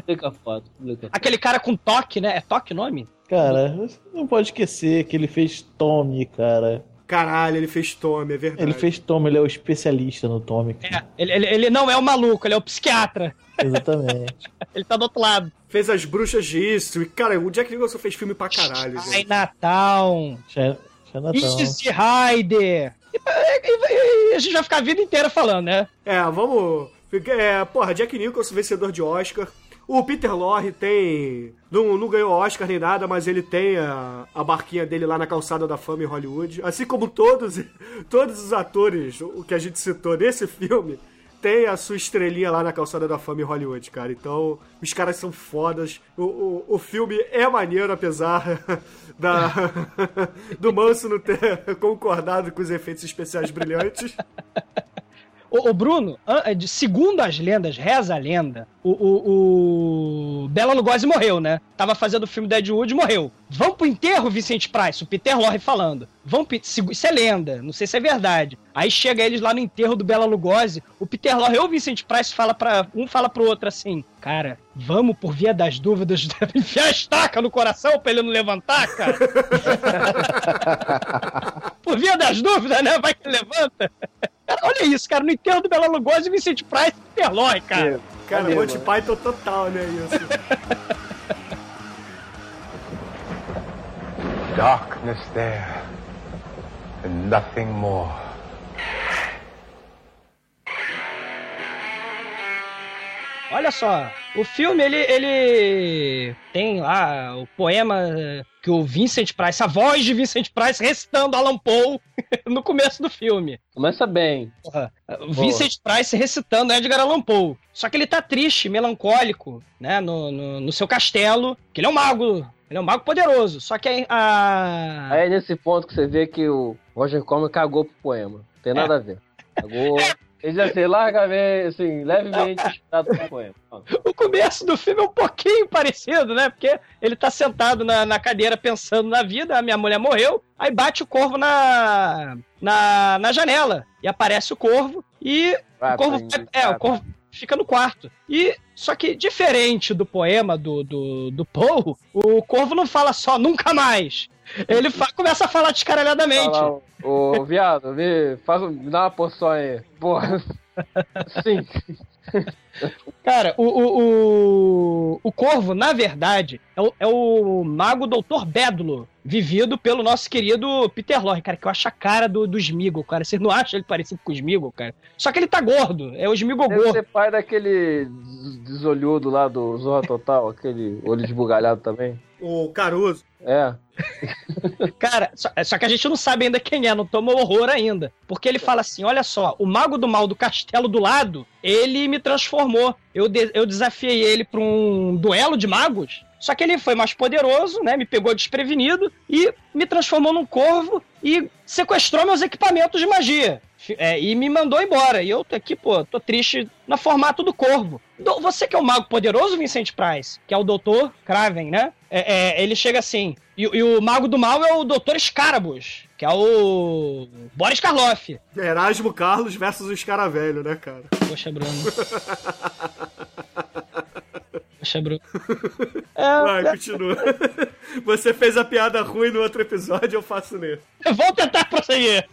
Publica a foto, publica a foto. Aquele cara com toque, né? É toque o nome? Cara, você não pode esquecer que ele fez Tommy, cara. Caralho, ele fez Tommy, é verdade. Ele fez Tommy, ele é o especialista no Tommy. É, ele, ele, ele não é o maluco, ele é o psiquiatra. Exatamente. Ele tá do outro lado. Fez as bruxas de isso. E, cara, o Jack Nicholson fez filme pra caralho, Ai, gente. Natal. Xe- Xenatão. Easy Rider. A gente vai ficar a vida inteira falando, né? É, vamos. É, porra, Jack Nicholson, vencedor de Oscar. O Peter Lorre tem. Não, não ganhou Oscar nem nada, mas ele tem a, a barquinha dele lá na calçada da fama em Hollywood. Assim como todos, todos os atores, o que a gente citou nesse filme, tem a sua estrelinha lá na calçada da fama em Hollywood, cara. Então, os caras são fodas. O, o, o filme é maneiro, apesar da, do Manso não ter concordado com os efeitos especiais brilhantes. Ô, Bruno, é segundo as lendas, reza a lenda, o, o, o Bela Lugosi morreu, né? Tava fazendo o filme Deadwood e morreu. Vão pro enterro, Vicente Price, o Peter Lorre falando. Vão, isso é lenda, não sei se é verdade. Aí chega eles lá no enterro do Bela Lugosi, o Peter Lorre ou o Vicente Price fala para um fala pro outro assim, cara, vamos por via das dúvidas enfiar a estaca no coração pra ele não levantar, cara. por via das dúvidas, né? Vai que levanta. Cara, olha isso, cara. No enterro do Bela Lugosi, Vicente Price e Peter Lorre, cara. Cara, Valeu, Monty. Python total, né? Isso. Darkness there, and nothing more. Olha só, o filme, ele, ele tem lá o poema que o Vincent Price, a voz de Vincent Price recitando Alan Poe no começo do filme. Começa bem. Porra, o Vincent Price recitando Edgar Allan Poe. Só que ele tá triste, melancólico, né, no, no, no seu castelo, que ele é um mago, ele é um mago poderoso. Só que a... a... Aí é nesse ponto que você vê que o Roger Corman cagou pro poema. Não tem nada a ver. Cagou. Ele já sei, larga assim, levemente inspirado pro poema. O começo do filme é um pouquinho parecido, né? Porque ele tá sentado na, na cadeira pensando na vida, a minha mulher morreu, aí bate o corvo na, na, na janela. E aparece o corvo e Vai o corvo, aprender, é, o corvo fica no quarto. E só que diferente do poema do, do, do Poe, o corvo não fala só nunca mais. Ele fa- começa a falar descaralhadamente. Fala, ô, viado, me, faz, um- me dá uma porção aí. Porra. Sim. Cara, o, o, o, o Corvo, na verdade, é o, é o mago Doutor Bédulo, vivido pelo nosso querido Peter Lorre, cara, que eu acho a cara do, do Smeagol, cara. Vocês não acham ele parecido com o Smeagol, cara? Só que ele tá gordo, é o Smeagol Deve gordo. ser pai daquele des- desolhudo lá do Zorra Total, aquele olho esbugalhado também. O Caruso. É. Cara, só, só que a gente não sabe ainda quem é, não toma horror ainda. Porque ele fala assim: olha só, o mago do mal do castelo do lado, ele me transformou. Eu, de- eu desafiei ele pra um duelo de magos. Só que ele foi mais poderoso, né? Me pegou desprevenido e me transformou num corvo e sequestrou meus equipamentos de magia. É, e me mandou embora. E eu tô aqui, pô, tô triste no formato do corvo. Do- Você que é o mago poderoso, Vincent Price, que é o doutor Craven, né? É, é, ele chega assim. E, e o mago do mal é o doutor Scarabus, que é o Boris Karloff. Erasmo Carlos versus o Escaravelho, né, cara? Poxa, Bruno. Poxa, Bruno. É, Vai, continua. Você fez a piada ruim no outro episódio, eu faço nesse. Vou tentar prosseguir.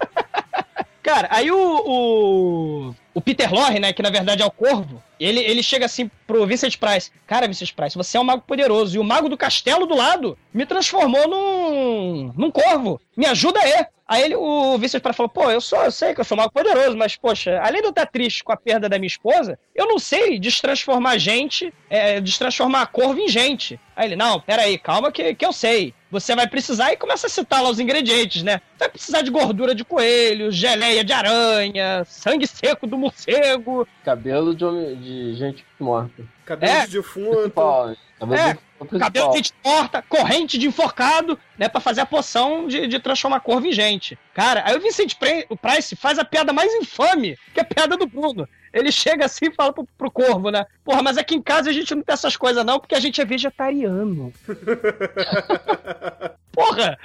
Cara, aí o, o, o Peter Lorre, né, que na verdade é o Corvo, ele, ele chega assim pro Vincent Price. Cara, Vincent Price, você é um mago poderoso. E o mago do castelo do lado me transformou num, num corvo. Me ajuda aí. Aí ele, o Vincent Price falou, pô, eu sou, eu sei que eu sou mago poderoso, mas, poxa, além de eu estar triste com a perda da minha esposa, eu não sei destransformar gente, é, destransformar corvo em gente. Aí ele, não, peraí, calma que, que eu sei. Você vai precisar e começa a citar lá os ingredientes, né? Vai precisar de gordura de coelho, geleia de aranha, sangue seco do morcego. Cabelo de, homem, de gente morta. Cabelo É. de defunto. Cabelo É, principal. Cabelo de gente morta, corrente de enforcado, né? Pra fazer a poção de, de transformar corvo em gente. Cara, aí o Vincent Price faz a piada mais infame, que é a piada do Bruno. Ele chega assim e fala pro, pro corvo, né? Porra, mas aqui em casa a gente não tem essas coisas não, porque a gente é vegetariano. Porra!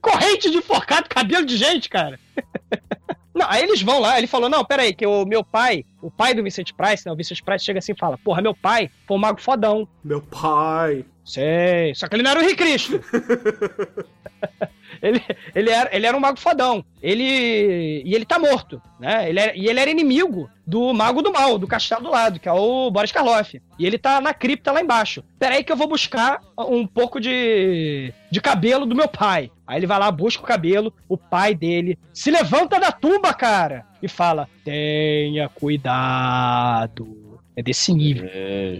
Corrente de enforcado, cabelo de gente, cara. Não, aí eles vão lá, ele falou, não, peraí, que o meu pai, o pai do Vincent Price, né, o Vincent Price chega assim e fala, porra, meu pai foi um mago fodão. Meu pai. Sei, só que ele não era o Rei Cristo. ele, ele, era, ele era um mago fodão. Ele. E ele tá morto, né? Ele era- e ele era inimigo do Mago do Mal, do castelo do lado, que é o Boris Karloff. E ele tá na cripta lá embaixo. Peraí que eu vou buscar um pouco de, de cabelo do meu pai. Aí ele vai lá, busca o cabelo, o pai dele se levanta da tumba, cara, e fala: tenha cuidado. É desse nível. É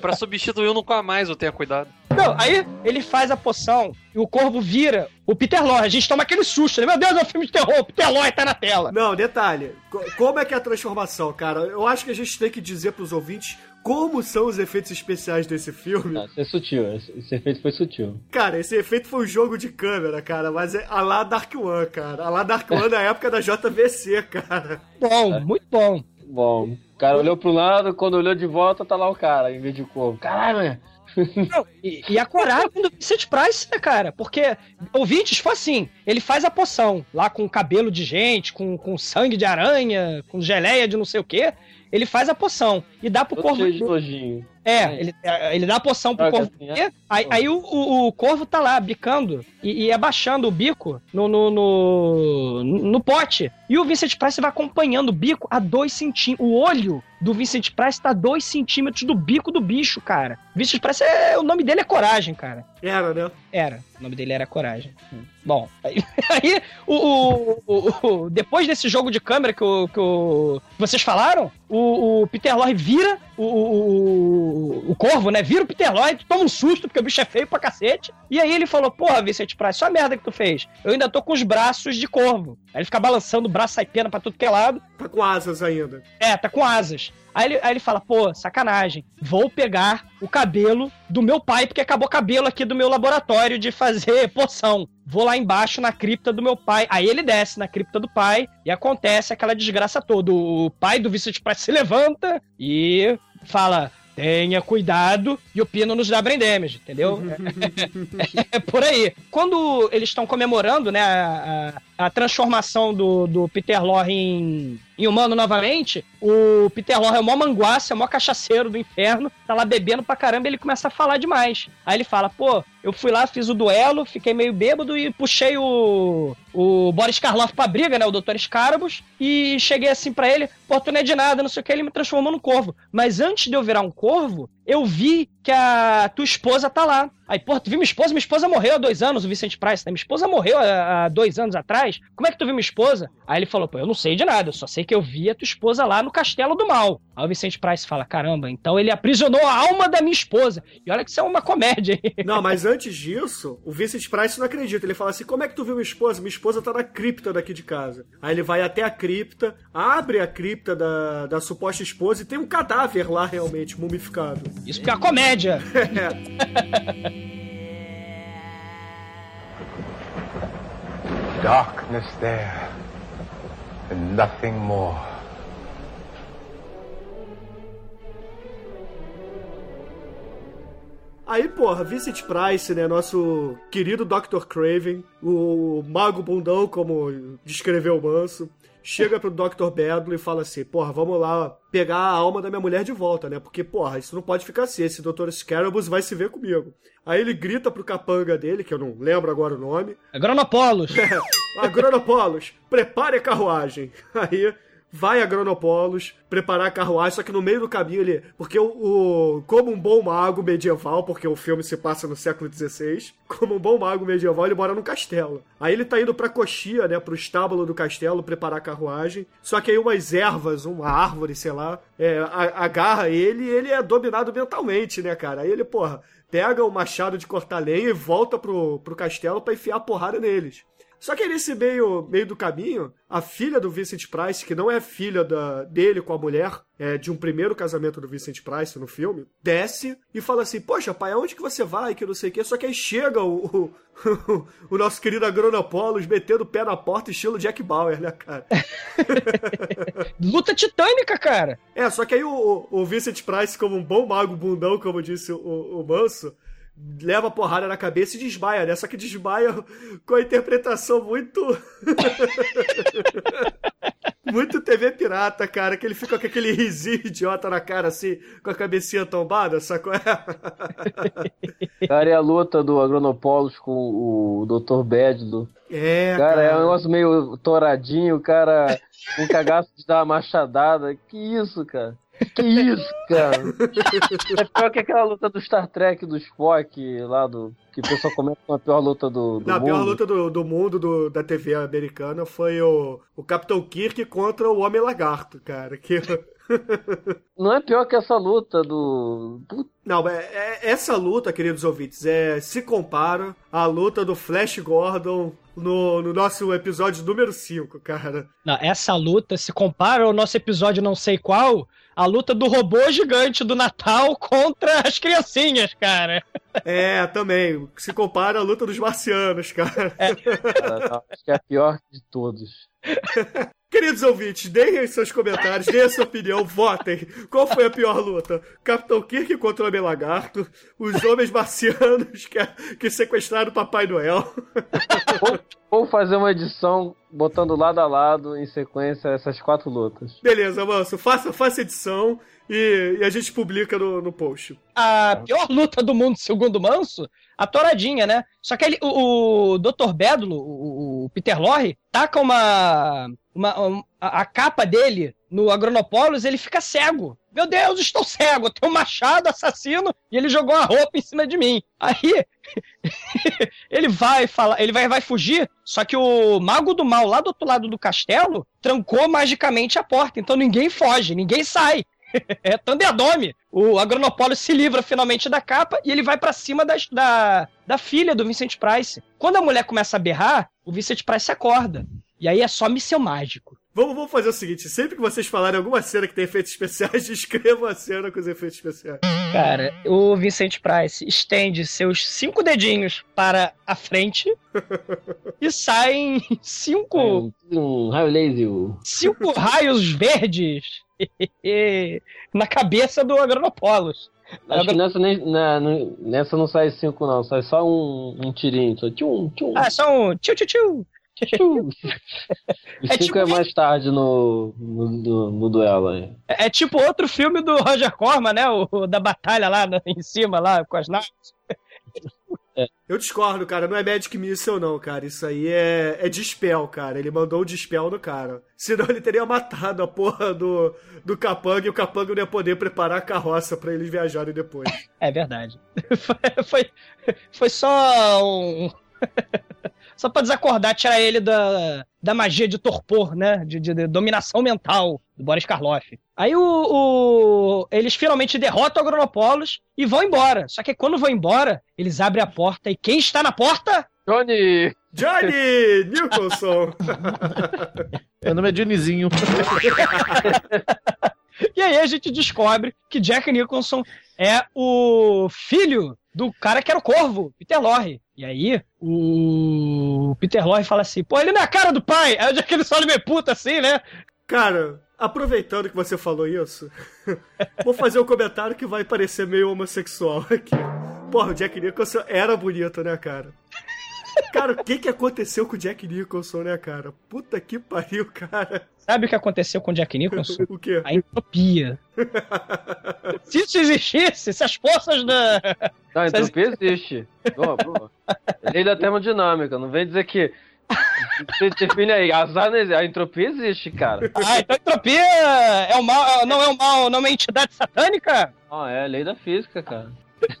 pra substituir um com a mais, eu tenha cuidado. Não, aí ele faz a poção e o corvo vira o Peter Lorre. A gente toma aquele susto, né? Meu Deus, é um filme de terror, o Peter Lorre tá na tela. Não, detalhe. Co- Como é que é a transformação, cara? Eu acho que a gente tem que dizer pros ouvintes como são os efeitos especiais desse filme. Ah, isso é sutil, esse, esse efeito foi sutil. Cara, esse efeito foi um jogo de câmera, cara, mas é a lá Dark One, cara. A lá Dark One na época da JVC, cara. Bom, muito bom. Bom, o cara olhou pro lado, quando olhou de volta, tá lá o cara, em vez de corvo. Caralho, né? Não, e, e a coragem do Vincent Price, né, cara? Porque ouvintes foi assim: ele faz a poção lá com cabelo de gente, com, com sangue de aranha, com geleia de não sei o quê. Ele faz a poção e dá pro Todo corvo. cheio de nojinho. É, ele, é, ele dá a poção pro Joga corvo. assim, né? Aí, aí o, o, o corvo tá lá, bicando e, e abaixando o bico no, no, no, no pote. E o Vincent Price vai acompanhando o bico a dois centímetros. O olho do Vincent Price tá a dois centímetros do bico do bicho, cara. Vincent Price, é, o nome dele é Coragem, cara. Era, né? Era. O nome dele era Coragem. Bom, aí, aí o, o- o- o- depois desse jogo de câmera que, o, que o- vocês falaram, o, o Peter Lorre vira o, o, o corvo, né? Vira o Peter Lorre, toma um susto, porque o bicho é feio pra cacete. E aí ele falou: Porra, Vicente Price, só a merda que tu fez. Eu ainda tô com os braços de corvo. Aí ele fica balançando o braço, sai pena pra tudo que é lado. Tá com asas ainda. É, tá com asas. Aí ele, aí ele fala, pô, sacanagem, vou pegar o cabelo do meu pai, porque acabou cabelo aqui do meu laboratório de fazer poção. Vou lá embaixo na cripta do meu pai. Aí ele desce na cripta do pai e acontece aquela desgraça toda. O pai do Vicente Price se levanta e fala. Tenha cuidado e o pino nos dá brain damage, entendeu? é por aí. Quando eles estão comemorando, né, a, a- a transformação do, do Peter Lorre em, em humano novamente, o Peter Lorre é o mó manguaça, é o mó cachaceiro do inferno, tá lá bebendo pra caramba e ele começa a falar demais. Aí ele fala, pô, eu fui lá, fiz o duelo, fiquei meio bêbado e puxei o, o Boris Karloff pra briga, né, o Dr. Scarabus, e cheguei assim pra ele, pô, tu não é de nada, não sei o que, ele me transformou num corvo. Mas antes de eu virar um corvo, eu vi que a tua esposa tá lá. Aí, pô, tu viu minha esposa? Minha esposa morreu há dois anos, o Vicente Price, né? Minha esposa morreu há, há dois anos atrás. Como é que tu viu minha esposa? Aí ele falou, pô, eu não sei de nada, eu só sei que eu vi a tua esposa lá no Castelo do Mal. Aí o Vicente Price fala, caramba, então ele aprisionou a alma da minha esposa. E olha que isso é uma comédia. Não, mas antes disso, o Vincent Price não acredita. Ele fala assim: como é que tu viu minha esposa? Minha esposa tá na cripta daqui de casa. Aí ele vai até a cripta, abre a cripta da, da suposta esposa e tem um cadáver lá realmente, mumificado. Isso porque é uma comédia. Darkness there, and nothing more. Aí, porra, Vincent Price, né? Nosso querido Dr. Craven, o mago bundão, como descreveu o Manso, chega pro Dr. Bedlo e fala assim: porra, vamos lá pegar a alma da minha mulher de volta, né? Porque, porra, isso não pode ficar assim. Esse Dr. Scarabus vai se ver comigo. Aí ele grita pro capanga dele, que eu não lembro agora o nome. Agronopolos. Agronopolos, prepare a carruagem. Aí vai a Agronopolos preparar a carruagem, só que no meio do caminho ele. Porque o, o- Como um bom mago medieval, porque o filme se passa no século XVI, como um bom mago medieval, ele mora num castelo. Aí ele tá indo pra coxia, né? Pro estábulo do castelo preparar a carruagem. Só que aí umas ervas, uma árvore, sei lá, é, agarra ele e ele é dominado mentalmente, né, cara? Aí ele, porra, pega o machado de cortar lenha e volta pro, pro castelo pra enfiar a porrada neles. Só que nesse meio, meio do caminho, a filha do Vincent Price, que não é filha da, dele com a mulher, é de um primeiro casamento do Vincent Price no filme, desce e fala assim: Poxa, pai, aonde que você vai? Que não sei o quê. Só que aí chega o, o, o nosso querido Agronopolos metendo o pé na porta, estilo Jack Bauer, né, cara? Luta titânica, cara. É, só que aí o, o Vincent Price, como um bom mago bundão, como disse o, o Manso, leva a porrada na cabeça e desmaia, né? Só que desmaia com a interpretação muito. muito TV pirata, cara, que ele fica com aquele risinho idiota na cara, assim, com a cabecinha tombada, sacou? Cara, e a luta do Agronopolos com o Dr. Bedlo. É, cara, é um cara. negócio meio toradinho, o cara um cagaço de dar uma machadada. Que isso, cara? Que isso, cara? É pior que aquela luta do Star Trek do Spock lá do. Que o pessoal comenta com a pior luta do, do Não, a mundo. pior luta do, do mundo do- da TV americana foi o, o Capitão Kirk contra o Homem Lagarto, cara. Que Não é pior que essa luta do. Não, é, é- essa luta, queridos ouvintes, é, se compara à luta do Flash Gordon no, no nosso episódio número 5, cara. Não, essa luta se compara ao nosso episódio não sei qual, a luta do robô gigante do Natal contra as criancinhas, cara. É, também. Se compara à luta dos marcianos, cara. Não, acho que é a pior de todos. Queridos ouvintes, deem seus comentários, deem a sua opinião, votem. Qual foi a pior luta? Capitão Kirk contra o Homem Lagarto, os homens marcianos que, que sequestraram o Papai Noel. Ou fazer uma edição botando lado a lado em sequência essas quatro lutas. Beleza, manso, faça, faça edição e, e a gente publica no, no post. A pior luta do mundo, segundo Manso, a toradinha, né? Só que ele, o, o Dr. Bédulo, o, o Peter Lorre, taca uma, uma, um- a, a capa dele no Agronopolis, ele fica cego. Meu Deus, estou cego, tenho um machado assassino e ele jogou a roupa em cima de mim. Aí ele vai falar, ele vai, vai fugir, só que o Mago do Mal lá do outro lado do castelo trancou magicamente a porta, então ninguém foge, ninguém sai. É Thunderdome. O Agronopolis se livra finalmente da capa e ele vai pra cima das- da, da filha do Vincent Price. Quando a mulher começa a berrar, o Vincent Price acorda. E aí é só míssel mágico. Vamos, vamos fazer o seguinte: sempre que vocês falarem alguma cena que tem efeitos especiais, descrevam a cena com os efeitos especiais. Cara, o Vincent Price estende seus cinco dedinhos para a frente e saem cinco, Um raio laser. cinco raios verdes na cabeça do Agronopolis. Acho que nessa, nem, na- nessa não sai cinco, não. Sai só um, um tirinho. Só tchum, tchum. Ah, só um tchu tchu tchu. O É cinco tipo- é mais tarde no, no, no- no duelo aí. É, é tipo outro filme do Roger Corman, né? O, o da batalha lá no- em cima, lá com as naves. Eu discordo, cara. Não é Magic Missile, não, cara. Isso aí é, é Dispel, cara. Ele mandou o Dispel no cara. Senão ele teria matado a porra do, do Capanga e o Capanga não ia poder preparar a carroça pra eles viajarem depois. É verdade. Foi, foi, foi só um. Só pra desacordar, tirar ele da, da magia de torpor, né? De, de- de dominação mental do Boris Karloff. Aí o, o- eles finalmente derrotam o Agronopolis e vão embora. Só que quando vão embora, eles abrem a porta e quem está na porta? Johnny! Johnny Nicholson! Meu nome é Dionísinho. E aí a gente descobre que Jack Nicholson é o filho do cara que era o Corvo, Peter Lorre. E aí o Peter Lorre fala assim, pô, ele não é a cara do pai. Aí o Jack Nicholson meio puta assim, né? Cara, aproveitando que você falou isso, vou fazer um comentário que vai parecer meio homossexual aqui. Porra, o Jack Nicholson era bonito, né, cara? Cara, o que que aconteceu com o Jack Nicholson, né, cara? Puta que pariu, cara. Sabe o que aconteceu com o Jack Nicholson? O quê? A entropia. se isso existisse, se as forças da... Não, a entropia existe. Boa, boa. Lei da termodinâmica, não vem dizer que. Você define aí, azar não existe. A entropia existe, cara. Ah, então a entropia é o mal, não é o mal, não é uma entidade satânica? Ah, é lei da física, cara.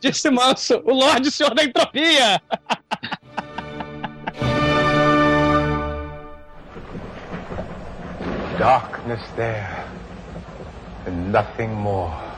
Disse Manso, o Lorde Senhor da Entropia. Darkness there, and nothing more.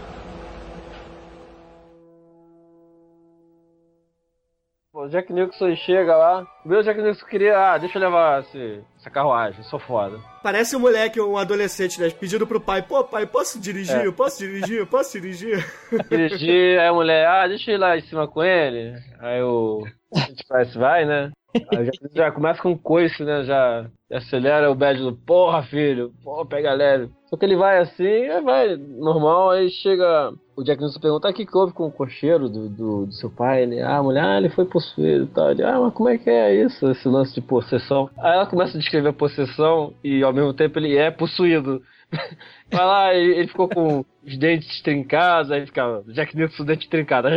O Jack Nicholson chega lá. Meu Jack Nicholson queria. Ah, deixa eu levar esse, essa carruagem, sou foda. Parece um moleque, um adolescente, né? Pedindo pro pai, pô, pai, posso dirigir? É. Posso dirigir? Posso dirigir? Dirigir, aí a mulher, ah, deixa eu ir lá em cima com ele. Aí o. A gente parece, vai, né? Aí já, já começa com um coice, né? Já acelera o badge do porra, filho. Pô, pega leve. Só que ele vai assim, aí vai normal, aí chega. O Jack Nicholson pergunta: ah, o que, que houve com o cocheiro do, do, do seu pai? Ele, ah, a mulher, ah, ele foi possuído e tal. Ele, ah, mas como é que é isso, esse lance de possessão? Aí ela começa a descrever a possessão e ao mesmo tempo ele é possuído. Vai lá, ele, ele ficou com os dentes trincados, aí fica Jack Nicholson, dente trincado.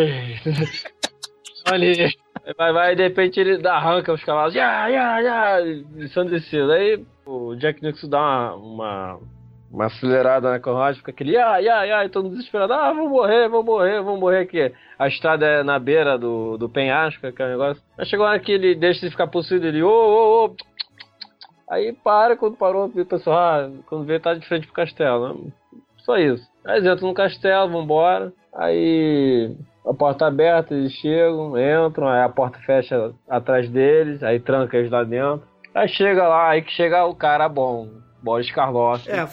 Olha, vai, vai, de repente ele arranca os cavalos, já, já, já, ensandecido. Aí o Jack Nicholson dá uma, uma, uma acelerada na carruagem, fica aquele, ya, ya, e todo desesperado, ah, vou morrer, vou morrer, vou morrer aqui. A estrada é na beira do, do penhasco, aquele negócio. Aí chegou a hora que ele deixa de ficar possuído, ele, ô, ô, ô. Aí para, quando parou, o pessoal, ah, quando veio tá de frente pro castelo, né? Só isso. Aí eles entram no castelo, vambora. Aí a porta aberta, eles chegam, entram, aí a porta fecha atrás deles, aí tranca eles lá dentro. Aí chega lá, aí que chega o cara bom, Boris Karloff. É,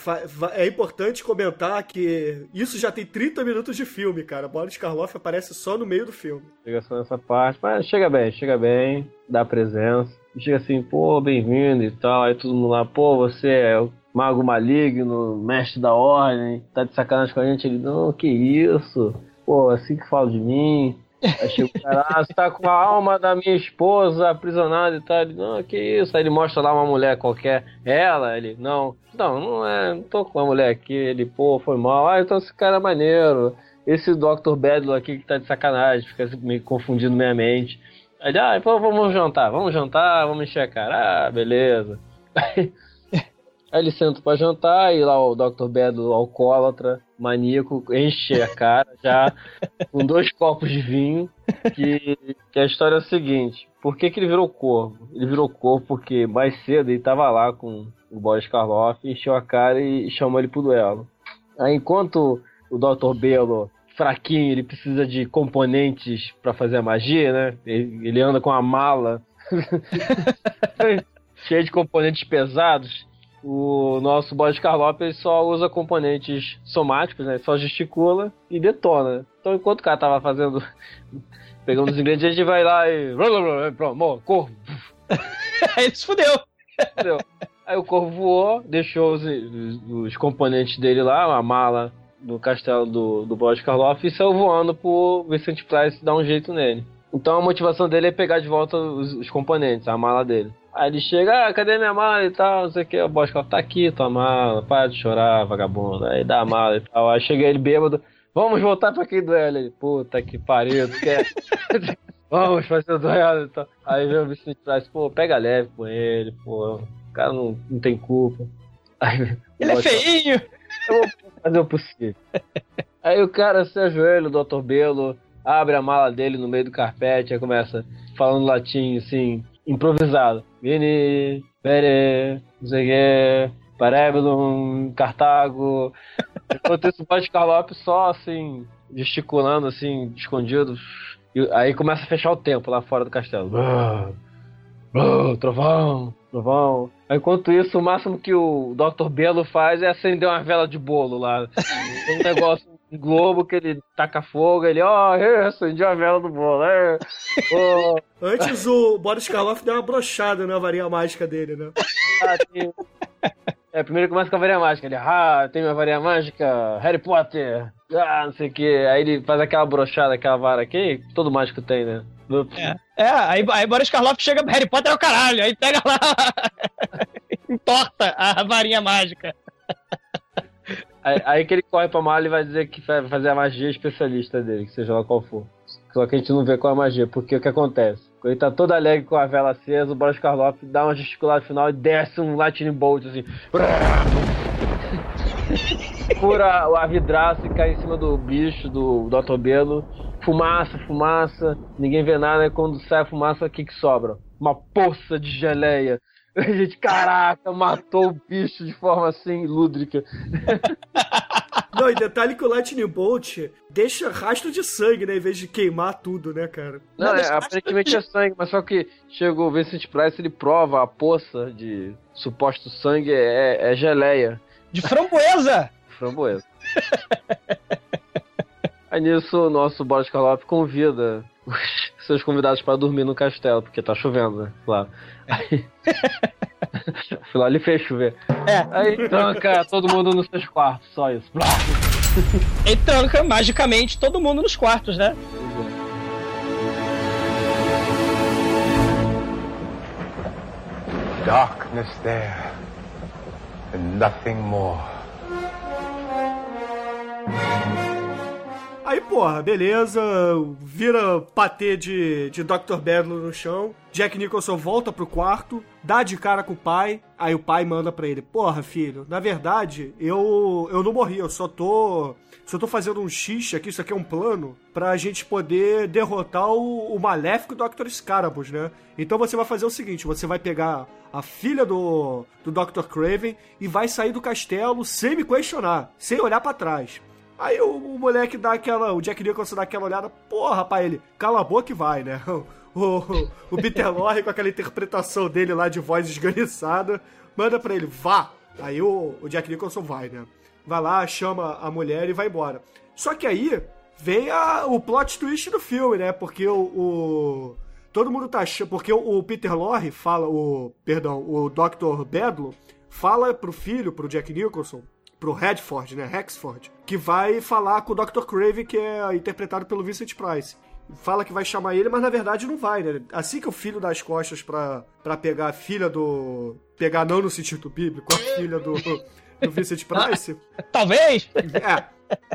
é importante comentar que isso já tem 30 minutos de filme, cara. Boris Karloff aparece só no meio do filme. Chega só nessa parte, mas chega bem, chega bem, dá presença. Chega assim, pô, bem-vindo e tal. Aí todo mundo lá, pô, você é o mago maligno, mestre da ordem, tá de sacanagem com a gente? Ele, não, que isso? Pô, assim que fala de mim. Aí chega o cara, ah, você tá com a alma da minha esposa aprisionada e tal. Ele, não, que isso? Aí ele mostra lá uma mulher qualquer. Ela, ele, não, não, não é, não tô com uma mulher aqui. Ele, pô, foi mal. Ah, então esse cara é maneiro. Esse Dr. Bedlo aqui que tá de sacanagem, fica me confundindo minha mente. Aí, ah, então vamos jantar, vamos jantar, vamos encher a cara. Ah, beleza. Aí, Aí ele senta pra jantar e lá o Dr. Bedo, alcoólatra, maníaco, enche a cara já com dois copos de vinho. Que, que a história é a seguinte: por que, que ele virou corvo? Ele virou corvo porque mais cedo ele tava lá com o Boris Karloff, encheu a cara e chamou ele pro duelo. Aí enquanto o Dr. Belo fraquinho, ele precisa de componentes para fazer a magia, né? Ele, ele anda com a mala cheia de componentes pesados o nosso Karloff ele só usa componentes somáticos, né? Só gesticula e detona. Então enquanto o cara tava fazendo. pegando os ingredientes, a gente vai lá e. Pronto, corvo. Aí ele se fudeu. fudeu. Aí o corvo voou, deixou os, os, componentes dele lá, a mala do castelo do, do Boris Karloff e saiu voando pro Vicente Price dar um jeito nele. Então a motivação dele é pegar de volta os, os componentes, a mala dele. Aí ele chega, ah, cadê minha mala e tal, não sei o que. O Bosco tá aqui, tua mala, para de chorar, vagabundo. Aí dá a mala e tal. Aí chega ele bêbado, vamos voltar pra aquele duelo. Ele, puta que pariu, tu quer. vamos fazer o duelo e tal. Aí vem o Vicente traz, pô, pega leve com ele, pô. O cara não, não tem culpa. Aí, ele é feinho! Eu vou fazer o possível. Aí o cara se ajoelha, o Dr. Belo, abre a mala dele no meio do carpete, aí começa falando latim, assim, improvisado. Vini, Pere, não sei o Cartago. Enquanto isso, o Bate Carlop só assim, gesticulando assim, escondido. E aí começa a fechar o tempo lá fora do castelo. Trovão, trovão. Enquanto isso, o máximo que o Dr. Belo faz é acender uma vela de bolo lá. Um negócio globo que ele taca fogo, ele, ó, oh, acendi a vela do bolo. É. Oh. Antes o Boris Karloff deu uma brochada na varinha mágica dele, né? Ah, tem... É, primeiro começa com a varinha mágica. Ele, ah, tem minha varinha mágica, Harry Potter, ah, não sei o que. Aí ele faz aquela brochada, aquela vara aqui, todo mágico tem, né? É, é aí, aí Boris Karloff chega, Harry Potter é o caralho, aí pega lá, entorta a varinha mágica. Aí, que ele corre pra mala e vai dizer que vai fazer a magia especialista dele, que seja lá qual for. Só que a gente não vê qual é a magia, porque o que acontece? Quando ele tá todo alegre com a vela acesa, o Boris Karloff dá uma gesticulada final e desce um lightning bolt assim. Fura a vidraça e cai em cima do bicho, do Dr. Belo. Fumaça, fumaça, ninguém vê nada. E quando sai a fumaça, o que, que sobra? Uma poça de geleia a gente, caraca, matou o bicho de forma assim, lúdrica. Não, e detalhe que o Lightning Bolt deixa rastro de sangue, né? Em vez de queimar tudo, né, cara? Não, é, aparentemente de... é sangue, mas só que chegou o Vincent Price, ele prova a poça de suposto sangue é, é geleia. De framboesa! framboesa. Aí nisso, o nosso Boris Karloff convida os seus convidados para dormir no castelo, porque tá chovendo, né? Claro. Aí. Fui lá, ele fez chover. É. Aí tranca todo mundo nos seus quartos, só isso. e tranca magicamente todo mundo nos quartos, né? Darkness there, and nothing more. Aí, porra, beleza, vira patê de, de Dr. Bedlo no chão. Jack Nicholson volta pro quarto, dá de cara com o pai. Aí o pai manda pra ele: Porra, filho, na verdade, eu, eu não morri, eu só tô. Só tô fazendo um xixi aqui, isso aqui é um plano, pra gente poder derrotar o, o maléfico Dr. Scarabus, né? Então você vai fazer o seguinte: você vai pegar a filha do, do Dr. Craven e vai sair do castelo sem me questionar, sem olhar para trás. Aí o, o, moleque dá aquela. O Jack Nicholson dá aquela olhada, porra, rapaz, ele, cala a boca e vai, né? O, o, o Peter Lorre, com aquela interpretação dele lá de voz esganiçada, manda pra ele, vá! Aí o, o Jack Nicholson vai, né? Vai lá, chama a mulher e vai embora. Só que aí vem a, o plot twist do filme, né? Porque o. o todo mundo tá achando. Porque o, Peter Lorre fala. O. Perdão, o Dr. Bedlo fala pro filho, pro Jack Nicholson, pro Redford, né? Rexford, que vai falar com o Dr. Crave, que é interpretado pelo Vincent Price. Fala que vai chamar ele, mas na verdade não vai, né? Assim que o filho dá as costas pra, pra pegar a filha do. Pegar não no sentido bíblico, a filha do, do Vincent Price. talvez! É.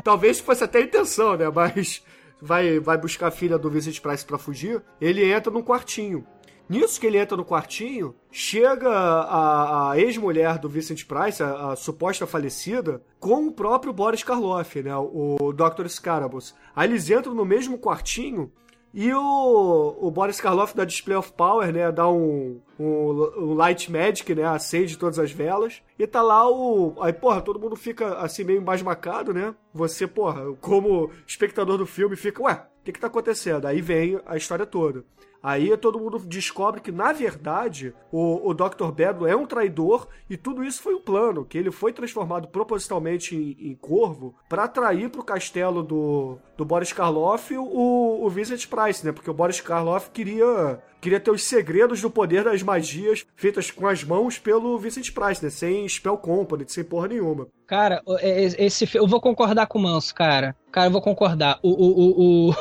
Talvez fosse até a intenção, né? Mas vai, vai buscar a filha do Vincent Price para fugir. Ele entra num quartinho. Nisso que ele entra no quartinho, chega a, a ex-mulher do Vincent Price, a, a, suposta falecida, com o próprio Boris Karloff, né, o Dr. Scarabus. Aí eles entram no mesmo quartinho e o, o Boris Karloff dá Display of Power, né? Dá um, um, um, Light Magic, né? Acende todas as velas. E tá lá o. Aí, porra, todo mundo fica assim meio embasbacado, né? Você, porra, como espectador do filme, fica, ué, o que que tá acontecendo? Aí vem a história toda. Aí todo mundo descobre que, na verdade, o, o Dr. Bedlo é um traidor e tudo isso foi um plano, que ele foi transformado propositalmente em, em corvo para atrair para o castelo do, do Boris Karloff o, o Vincent Price, né? Porque o Boris Karloff queria queria ter os segredos do poder das magias feitas com as mãos pelo Vincent Price, né? Sem Spell Company, sem porra nenhuma. Cara, é, esse eu vou concordar com o Manso, cara. Cara, eu vou concordar. O, o, o, o...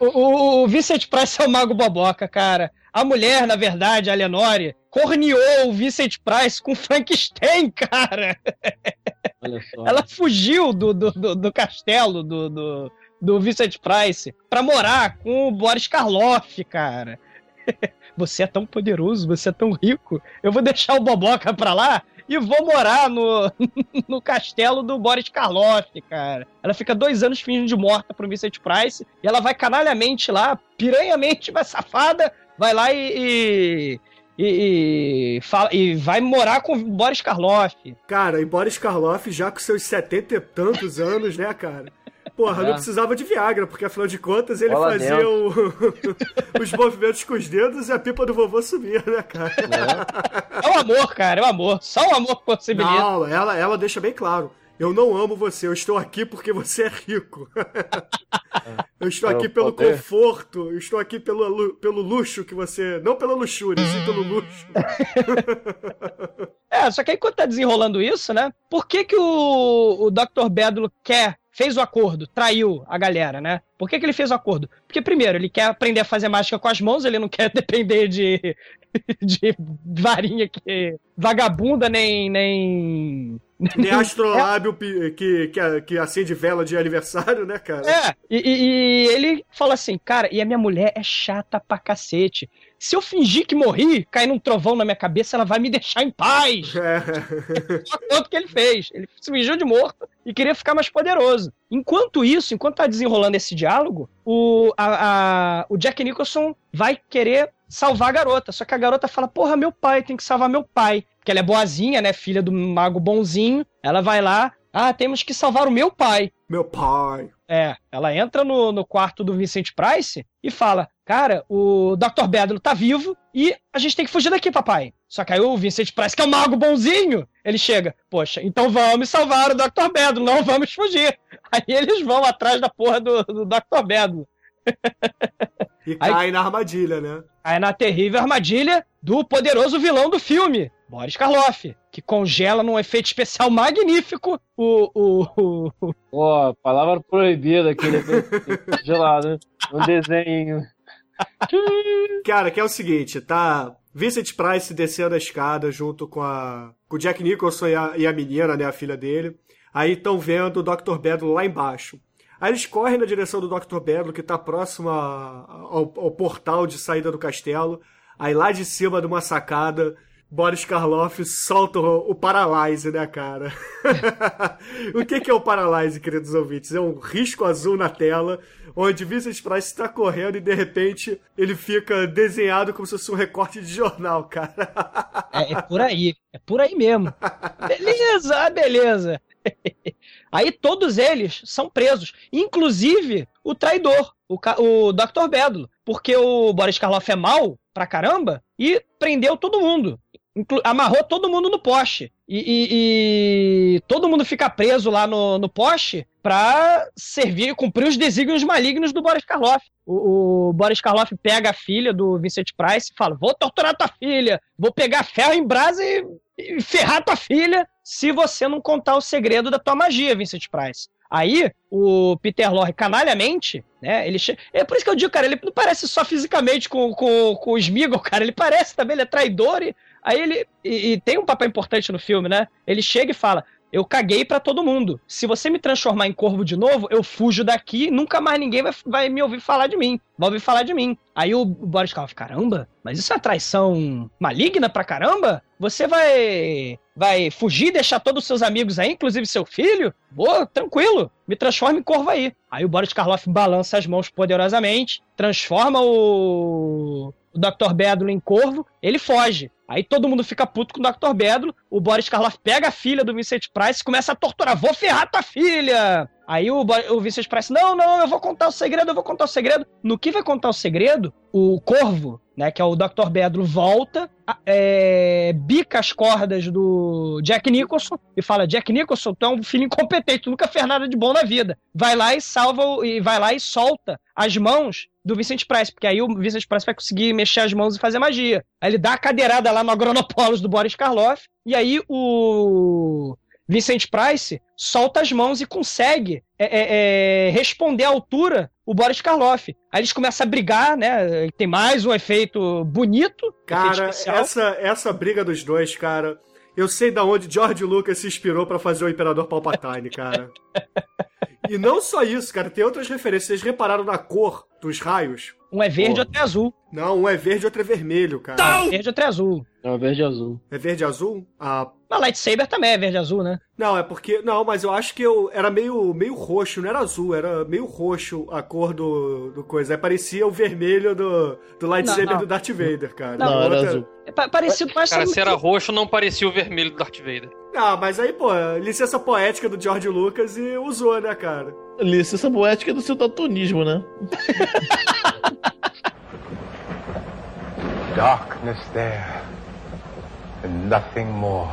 O, o, Vincent Price é o mago boboca, cara. A mulher, na verdade, a Lenore, corneou o Vincent Price com Frankenstein, cara. Olha só. Ela fugiu do, do, do, do castelo do, do, do Vincent Price pra morar com o Boris Karloff, cara. Você é tão poderoso, você é tão rico. Eu vou deixar o Boboca pra lá e vou morar no, no castelo do Boris Karloff, cara. Ela fica dois anos fingindo de morta pro Vincent Price e ela vai canalhamente lá, piranhamente, vai safada, vai lá e, e... E, e, fala, e, vai morar com Boris Karloff. Cara, e Boris Karloff já com seus setenta e tantos anos, né, cara? Porra, é. não precisava de Viagra, porque afinal de contas ele Bola fazia o... os movimentos com os dedos e a pipa do vovô subia, né, cara? É. é o amor, cara, é o amor. Só o amor possibilita. Não, ela, ela deixa bem claro. Eu não amo você, eu estou aqui porque você é rico. eu estou aqui pelo conforto, eu estou aqui pelo, pelo luxo que você. Não pela luxúria, sim pelo luxo. é, só que aí quando tá desenrolando isso, né? Por que, que o, o Dr. Bedlo quer fez o acordo, traiu a galera, né? Por que, que ele fez o acordo? Porque, primeiro, ele quer aprender a fazer mágica com as mãos, ele não quer depender de, de varinha que vagabunda, nem. nem... Nem astrolábio que, que, que acende vela de aniversário, né, cara? É, e, e, ele fala assim, cara, e a minha mulher é chata pra cacete. Se eu fingir que morri, cair num trovão na minha cabeça, ela vai me deixar em paz. É. Quanto que ele fez? Ele se fingiu de morto e queria ficar mais poderoso. Enquanto isso, enquanto tá desenrolando esse diálogo, o, a, a, o Jack Nicholson vai querer salvar a garota. Só que a garota fala: Porra, meu pai, tem que salvar meu pai. Porque ela é boazinha, né? Filha do mago bonzinho. Ela vai lá. Ah, temos que salvar o meu pai. Meu pai. É, ela entra no, no quarto do Vincent Price e fala: Cara, o Dr. Bedlo tá vivo e a gente tem que fugir daqui, papai. Só que aí o Vincent Price, que é um mago bonzinho, ele chega: Poxa, então vamos salvar o Dr. Bedlo, não vamos fugir. Aí eles vão atrás da porra do, do Dr. Bedlo. E cai aí, na armadilha, né? Cai na terrível armadilha do poderoso vilão do filme, Boris Karloff, que congela num efeito especial magnífico o. o, o... Pô, palavra proibida aquele gelado, né? Um desenho. Cara, que é o seguinte, tá? Vincent Price descendo a escada junto com a com o Jack Nicholson e a, e a menina, né, a filha dele. Aí estão vendo o Dr. Bedlo lá embaixo. Aí eles correm na direção do Dr. Bedlo, que tá próximo a- ao, ao portal de saída do castelo. Aí lá de cima de uma sacada, Boris Karloff solta o, o Paralyze, né, cara? o que, que é o Paralyze, queridos ouvintes? É um risco azul na tela, onde Vincent Price está correndo e de repente ele fica desenhado como se fosse um recorte de jornal, cara. É, é por aí. É por aí mesmo. Beleza, ah, beleza. Aí todos eles são presos, inclusive o traidor, o, o Dr. Bedlo, porque o Boris Karloff é mau pra caramba e prendeu todo mundo. Amarrou todo mundo no poste. E, e- e todo mundo fica preso lá no, no poste pra servir, cumprir os desígnios malignos do Boris Karloff. O, o Boris Karloff pega a filha do Vincent Price e fala: Vou torturar tua filha, vou pegar ferro em brasa e, e ferrar tua filha se você não contar o segredo da tua magia, Vincent Price. Aí, o Peter Lorre, canalhamente, né? Ele che... É por isso que eu digo, cara, ele não parece só fisicamente com, com, com o Smeagol, cara. Ele parece também, ele é traidor. E, aí ele. E, e tem um papel importante no filme, né? Ele chega e fala. Eu caguei pra todo mundo. Se você me transformar em corvo de novo, eu fujo daqui nunca mais ninguém vai, vai me ouvir falar de mim. Vai ouvir falar de mim. Aí o Boris Karloff, caramba, mas isso é uma traição maligna pra caramba? Você vai vai fugir deixar todos os seus amigos aí, inclusive seu filho? Boa, tranquilo, me transforma em corvo aí. Aí o Boris Karloff balança as mãos poderosamente, transforma o, o Dr. Bedlo em corvo, ele foge. Aí todo mundo fica puto com o Dr. Bedlo, o Boris Karloff pega a filha do Vincent Price e começa a torturar. Vou ferrar tua filha! Aí o, o Vincent Price, não, não, eu vou contar o segredo, eu vou contar o segredo. No que vai contar o segredo, o Corvo, né, que é o Dr. Bedro, volta, é, bica as cordas do Jack Nicholson e fala, Jack Nicholson, tu é um filho incompetente, nunca fez nada de bom na vida. Vai lá e salva, e vai lá e solta as mãos do Vincent Price, porque aí o Vincent Price vai conseguir mexer as mãos e fazer magia. Aí ele dá a cadeirada lá no Agronopolis do Boris Karloff, e aí o Vincent Price solta as mãos e consegue é, é, é, responder à altura o Boris Karloff. Aí eles começam a brigar, né? Tem mais um efeito bonito. efeito Cara, especial. essa, essa briga dos dois, cara. Eu sei da onde George Lucas se inspirou pra fazer o Imperador Palpatine, cara. e não só isso, cara, tem outras referências. Vocês repararam na cor dos raios? Um é verde, Pô. outro é azul. Não, um é verde e outro é vermelho, cara. Um é verde, outro é azul. É verde e azul. É verde e azul? Ah, A lightsaber também é verde e azul, né? não, é porque. Não, mas eu acho que eu era meio, meio roxo, não era azul, era meio roxo a cor do, do coisa. Aí parecia o vermelho do, do lightsaber Não, não. do Darth Vader, cara. Não, A era outra- azul. É pa- parecido mais Cara, se o era roxo, não parecia o vermelho do Darth Vader. Ah, mas aí, pô, licença poética do George Lucas e usou, né, cara? Licença poética do seu daltonismo, né? Darkness there, and nothing more.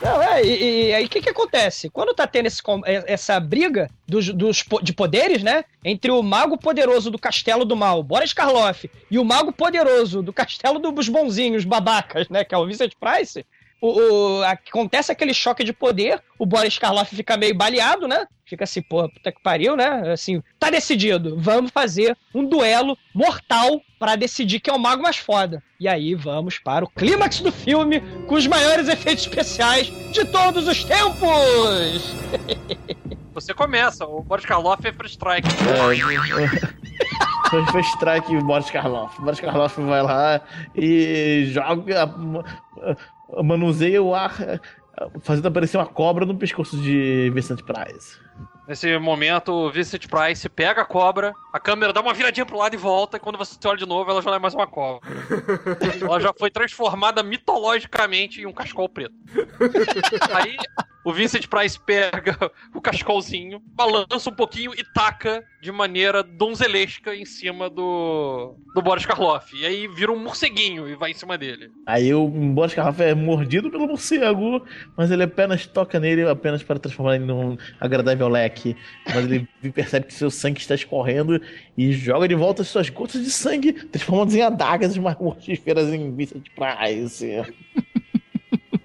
Não, é, e, e aí o que que acontece? Quando tá tendo esse é- essa briga dos, dos de poderes, né? Entre o mago poderoso do Castelo do Mal, Boris Karloff, e o mago poderoso do Castelo dos Bonzinhos, babacas, né? Que é o Vincent Price. O, o- acontece aquele choque de poder, o Boris Karloff fica meio baleado, né? Fica assim, porra, puta que pariu, né? Assim, tá decidido, vamos fazer um duelo mortal pra decidir quem é o mago mais foda. E aí vamos para o clímax do filme com os maiores efeitos especiais de todos os tempos! Você começa, o Boris Karloff é free strike. Foi, foi strike o Boris Karloff. O Boris Karloff vai lá e joga. Manuseia o ar, fazendo aparecer uma cobra no pescoço de Vincent Price. Nesse momento, o Vincent Price pega a cobra, a câmera dá uma viradinha pro lado e volta, e quando você olha de novo, ela já não é mais uma cobra. ela já foi transformada mitologicamente em um cascol preto. Aí, o Vincent Price pega o cascolzinho, balança um pouquinho e taca de maneira donzelesca em cima do, do Boris Karloff. E aí vira um morceguinho e vai em cima dele. Aí o Boris Karloff é mordido pelo morcego, mas ele apenas toca nele apenas para transformar ele num agradável leque. Mas ele percebe que seu sangue está escorrendo e joga de volta as suas gotas de sangue, transformando em adagas mais mortíferas em Vincent Price.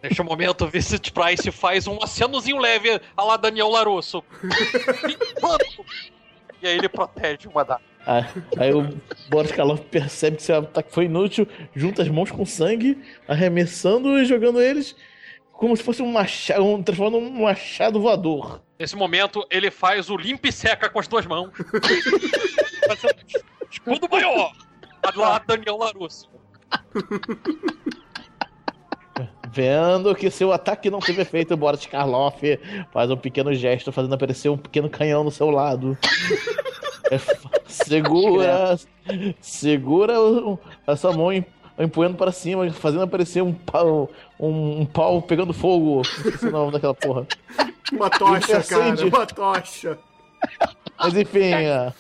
Neste momento, o Vincent Price faz um acenozinho leve a lá Daniel Larusso. e aí ele protege uma da. Aí, aí o Boris Karloff percebe que seu ataque foi inútil, junta as mãos com sangue, arremessando e jogando eles como se fosse um machado, um, transformando um machado voador. Nesse momento, ele faz o limpa e seca com as duas mãos. Escudo maior. Lá, Daniel Larusso. Vendo que seu ataque não teve efeito, Boris Karloff faz um pequeno gesto, fazendo aparecer um pequeno canhão no seu lado. É, segura, segura o- essa mão em- empunhando para cima, fazendo aparecer um pau, um, um pau pegando fogo. Esqueci o nome daquela porra. Uma tocha, acende. cara, uma tocha. Mas enfim, é,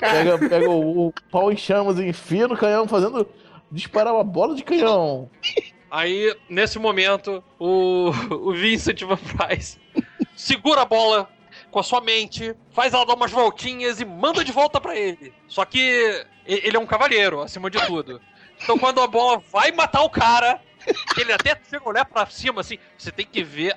pega, pega o, o pau em chamas e enfia no canhão, fazendo disparar uma bola de canhão. Aí, nesse momento, o, o Vincent Van Price segura a bola com a sua mente, faz ela dar umas voltinhas e manda de volta pra ele. Só que ele é um cavalheiro, acima de tudo. Então, quando a bola vai matar o cara, ele até chega a olhar pra cima, assim. Você tem que ver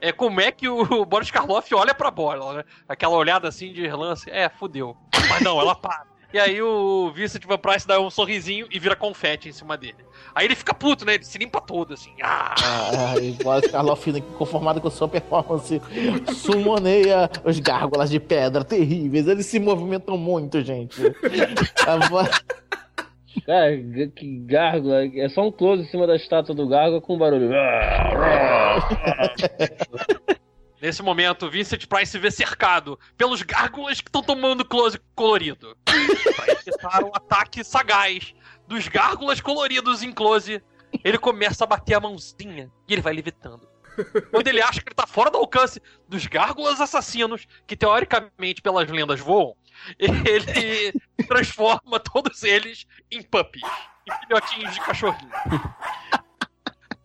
é, como é que o Boris Karloff olha pra bola, né? Aquela olhada assim de relance. É, fudeu. Mas não, ela para. E aí o Vincent Van Price dá um sorrisinho e vira confete em cima dele. Aí ele fica puto, né? Ele se limpa todo, assim. Ah! Ah, Boris Karloff, conformado com sua performance, summoneia os gárgulas de pedra terríveis. Eles se movimentam muito, gente. A vo- Cara, que gárgula. É só um close em cima da estátua do gárgula com barulho. Nesse momento, Vincent Price se vê cercado pelos gárgulas que estão tomando close colorido. Pra evitar ataque sagaz dos gárgulas coloridos em close, ele começa a bater a mãozinha e ele vai levitando. Quando ele acha que ele tá fora do alcance dos gárgulas assassinos, que teoricamente, pelas lendas, voam, ele transforma todos eles em puppies, em filhotinhos de cachorrinho.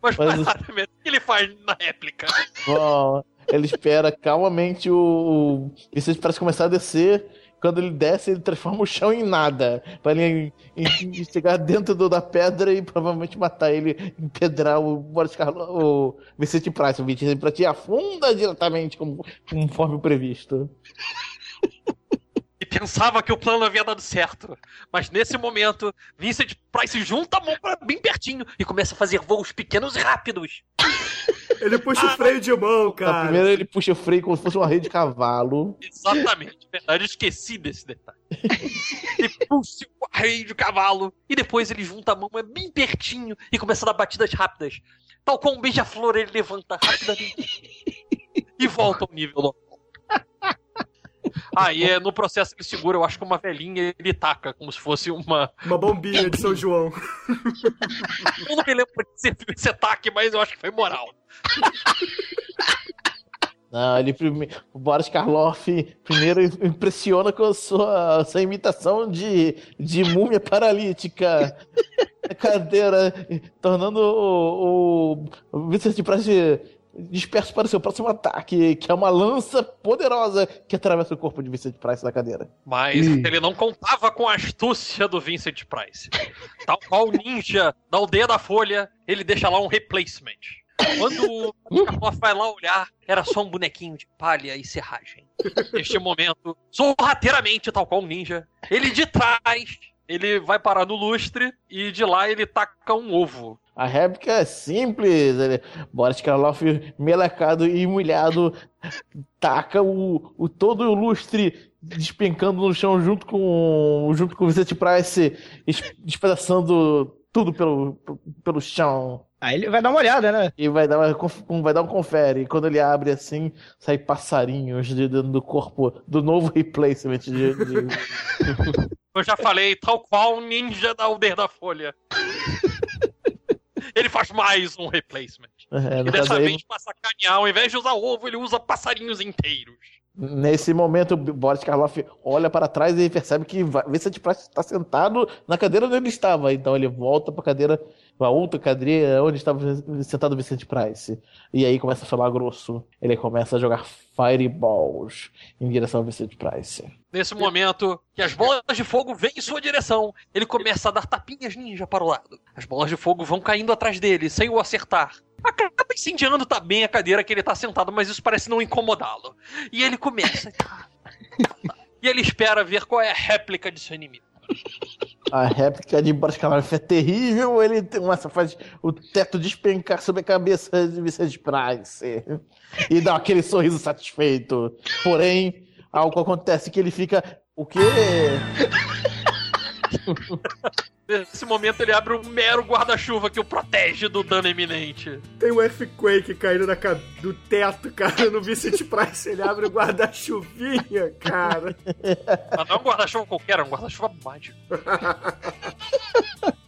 Mas, Mas- basicamente, o que ele faz na réplica? Bom, ele espera calmamente o, o Vicente parece começar a descer. Quando ele desce, ele transforma o chão em nada. Pra ele chegar dentro do- da pedra e provavelmente matar ele, empedrar o Boris Karloff, o Vicente Price. O Vicente Price afunda diretamente como, conforme previsto. E pensava que o plano havia dado certo. Mas nesse momento, Vincent Price junta a mão pra bem pertinho e começa a fazer voos pequenos e rápidos. Ele puxa o freio de mão, cara. primeira ele puxa o freio como se fosse uma rede de cavalo. Exatamente, verdade, eu esqueci desse detalhe. Ele puxa o rei de cavalo e depois ele junta a mão é bem pertinho e começa a dar batidas rápidas. Tal qual um beija-flor, ele levanta rapidamente e volta ao nível normal. Aí, é, no processo ele segura, eu acho que uma velhinha ele taca, como se fosse uma, Uma bombinha de São João. Eu não me lembro de ser esse ataque, mas eu acho que foi moral. Não, ele prime... o Boris Karloff primeiro impressiona com a sua, sua imitação de, de múmia paralítica cadeira, tornando o, o, o Vincent Price disperso para o seu próximo ataque, que é uma lança poderosa que atravessa o corpo de Vincent Price na cadeira. Mas Ih. ele não contava com a astúcia do Vincent Price. Tal qual o ninja da aldeia da Folha, ele deixa lá um replacement. Quando o Karloff vai lá olhar, era só um bonequinho de palha e serragem. Neste momento, sorrateiramente, tal qual um ninja, ele de trás, ele vai parar no lustre e de lá ele taca um ovo. A réplica é simples. Ele, Boris Karloff, melecado e humilhado, taca o, o todo o lustre despencando no chão junto com junto com o Vicente Price, es- despedaçando tudo pelo, pelo chão. Aí ele vai dar uma olhada, né? E vai dar, uma, um- vai dar um confere. E quando ele abre assim, sai passarinhos de dentro do corpo do novo replacement de- de, Eu já falei, tal qual um ninja da aldeia da Folha. Ele faz mais um replacement. É, E dessa vez, pra sacanear, ao invés de usar ovo, ele usa passarinhos inteiros. Nesse momento, o Boris Karloff olha para trás e percebe que Vincent Price está sentado na cadeira onde ele estava. Então ele volta para a cadeira, para outra cadeira onde estava sentado o Vincent Price. E aí começa a falar grosso. Ele começa a jogar fireballs em direção ao Vincent Price. Nesse momento, que as bolas de fogo vêm em sua direção, ele começa a dar tapinhas ninja para o lado. As bolas de fogo vão caindo atrás dele, sem o acertar. Acaba incendiando também a cadeira que ele tá sentado, mas isso parece não incomodá-lo. E ele começa. e ele espera ver qual é a réplica de seu inimigo. A réplica de Boris Karloff é terrível, ele tem uma, faz o teto despencar sobre a cabeça de Vicente Price. E dá aquele sorriso satisfeito. Porém, algo acontece que ele fica. O quê? Nesse momento ele abre um mero guarda-chuva que o protege do dano iminente. Tem um earthquake caindo na ca- do teto, cara, no Vicente Price. Ele abre o guarda-chuvinha, cara. Mas não é um guarda-chuva qualquer, é um guarda-chuva mágico.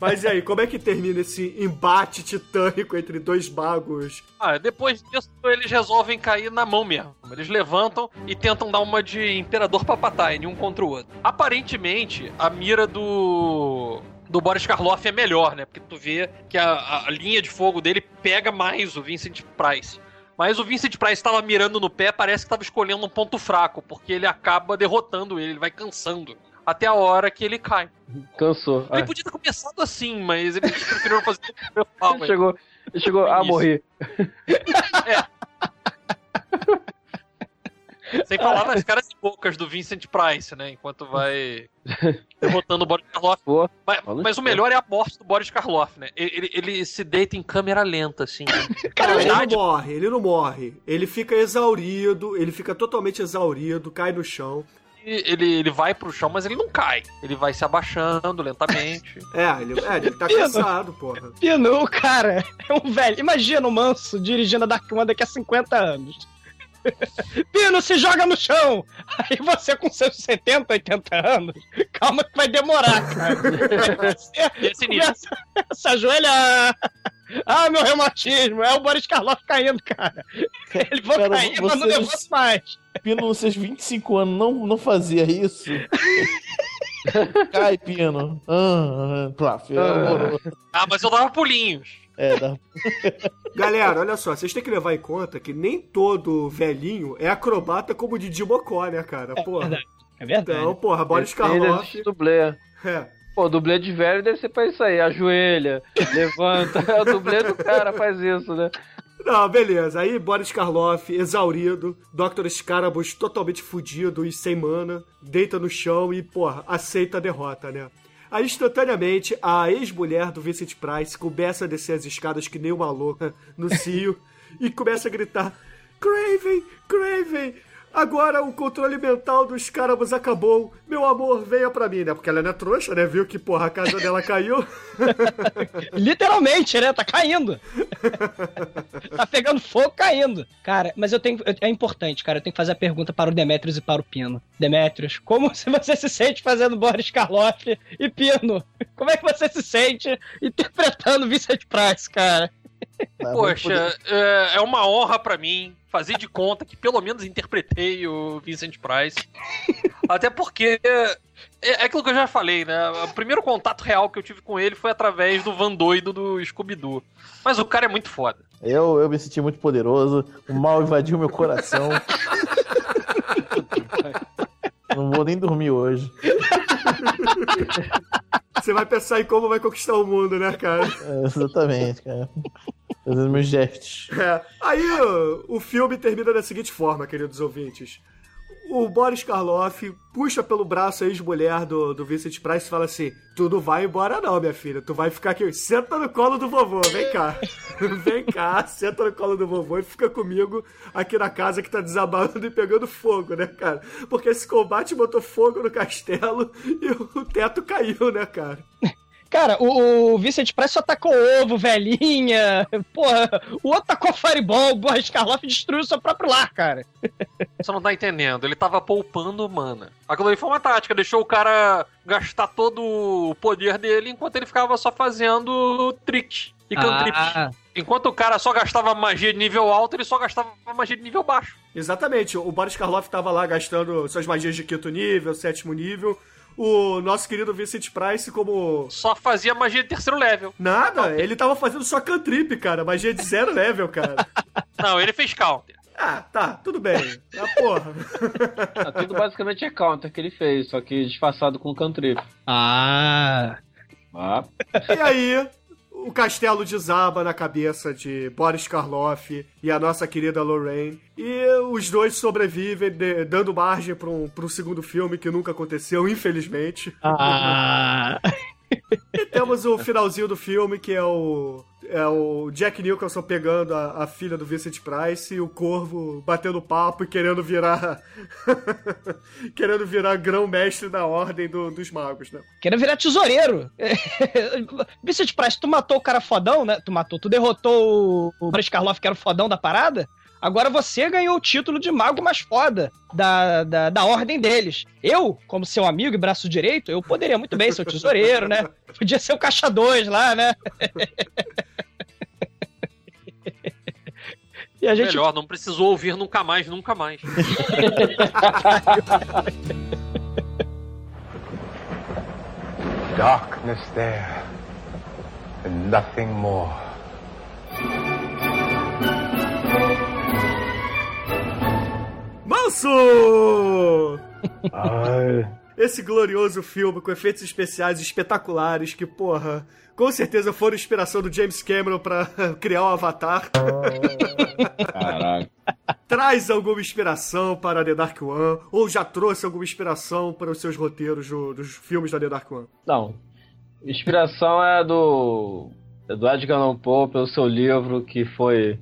Mas e aí, como é que termina esse embate titânico entre dois magos? Ah, depois disso eles resolvem cair na mão mesmo. Eles levantam e tentam dar uma de Imperador Palpatine, um contra o outro. Aparentemente, a mira do do Boris Karloff é melhor, né? Porque tu vê que a, a linha de fogo dele pega mais o Vincent Price. Mas o Vincent Price estava mirando no pé, parece que estava escolhendo um ponto fraco, porque ele acaba derrotando ele, ele vai cansando. Até a hora que ele cai. Cansou. Ele Ah, podia ter começado assim, mas ele preferiu fazer o pau. ele chegou, ele chegou a morrer. Sem falar nas caras e bocas do Vincent Price, né? Enquanto vai derrotando o Boris Karloff. Mas, Falou mas o melhor é a morte do Boris Karloff, né? Ele, ele- ele se deita em câmera lenta, assim. Cara, ele não morre, ele não morre. Ele fica exaurido, ele fica totalmente exaurido, cai no chão. Ele, ele vai pro chão, mas ele não cai. Ele vai se abaixando lentamente. É, ele, é, ele tá cansado, porra. Pino, o cara é um velho. Imagina o Manso dirigindo a Dark One daqui a 50 anos. Pino, se joga no chão! Aí você com seus 70, 80 anos, calma que vai demorar, cara. Você Esse nível. começa a se ajoelhar. Ah, meu reumatismo, é o Boris Karloff caindo, cara. Vão Cara, cair, mas não vocês- devolve mais. Pino, nos seus 25 anos, não, não fazia isso? Cai, Pino. Ah, ah, plaf, é horroroso. Ah, mas eu dava pulinhos. É, dá. Galera, olha só, vocês têm que levar em conta que nem todo velhinho é acrobata como o Didi Mocó, né, cara? Porra. verdade. É verdade. Então, porra, Boris Ele ainda Karloff. dublê. É. Pô, dublê de velho deve ser pra isso aí. Ajoelha, levanta. O dublê do cara faz isso, né? Não, beleza. Aí Boris Karloff, exaurido, Dr. Scarabus totalmente fudido e sem mana, deita no chão e, porra, aceita a derrota, né? Aí, instantaneamente, a ex-mulher do Vincent Price começa a descer as escadas que nem uma louca no cio e começa a gritar: Craven, Craven, agora o controle mental dos Scarabus acabou. Meu amor, venha pra mim, né? Porque ela não é trouxa, né? Viu que, porra, a casa dela caiu. Literalmente, né? Tá caindo. tá pegando fogo caindo. Cara, mas eu tenho. É importante, cara. Eu tenho que fazer a pergunta para o Demetrius e para o Pino. Demetrius, como você se sente fazendo Boris Karloff e Pino? Como é que você se sente interpretando Vincent Price, cara? Poxa, é, é uma honra pra mim fazer de conta que pelo menos interpretei o Vincent Price. Até porque é, é aquilo que eu já falei, né? O primeiro contato real que eu tive com ele foi através do Van Doido do Scooby-Doo. Mas o cara é muito foda. Eu, eu me senti muito poderoso, o mal invadiu meu coração. Não vou nem dormir hoje. Você vai pensar em como vai conquistar o mundo, né, cara? É, exatamente, cara. Fazendo meus gestos. É. Aí o, o filme termina da seguinte forma, queridos ouvintes. O Boris Karloff puxa pelo braço a ex-mulher do, do Vincent Price e fala assim: Tu não vai embora, não, minha filha. Tu vai ficar aqui. Senta no colo do vovô, vem cá. vem cá, senta no colo do vovô e fica comigo aqui na casa que tá desabando e pegando fogo, né, cara? Porque esse combate botou fogo no castelo e o teto caiu, né, cara? Cara, o, o Vincent Price só tacou ovo, velhinha. Porra, o outro tacou fireball, o Boris Karloff destruiu seu próprio lar, cara. Você não tá entendendo. Ele tava poupando mana. Aquilo ali foi uma tática. Deixou o cara gastar todo o poder dele enquanto ele ficava só fazendo tricks e cantrips. Ah, Enquanto o cara só gastava magia de nível alto, ele só gastava magia de nível baixo. Exatamente, o Boris Karloff tava lá gastando suas magias de quinto nível, sétimo nível. O nosso querido Vincent Price, como. Só fazia magia de terceiro level. Nada, ele tava fazendo só cantrip, cara. Magia de zero level, cara. Não, ele fez counter. Ah, tá, tudo bem. Ah, porra. Ah, tudo basicamente é counter que ele fez, só que disfarçado com cantrip. ah. Ah, E aí, o castelo desaba na cabeça de Boris Karloff e a nossa querida Lorraine. E os dois sobrevivem, de- dando margem para um, pra um segundo filme que nunca aconteceu, infelizmente. Ah. E temos o finalzinho do filme, que é o. É o Jack Nicholson pegando a, a filha do Vincent Price e o Corvo batendo papo e querendo virar. querendo virar grão-mestre da ordem do- dos magos, né? Querendo virar tesoureiro. Vincent Price, tu matou o cara fodão, né? Tu matou, tu derrotou o- Boris Karloff, que era o fodão da parada. Agora você ganhou o título de mago mais foda da, da, da ordem deles. Eu, como seu amigo e braço direito, eu poderia muito bem ser o tesoureiro, né? Podia ser o caixa 2 lá, né? e a gente Melhor, não precisou ouvir nunca mais, nunca mais. Darkness there, and nothing more. Manso! Esse glorioso filme com efeitos especiais espetaculares que, porra, com certeza foram inspiração do James Cameron pra criar o Avatar. Caraca. Traz alguma inspiração para The Dark One? Ou já trouxe alguma inspiração para os seus roteiros do- dos filmes da The Dark One? Não. Inspiração é do. É do Edgar Allan Poe pelo seu livro, que foi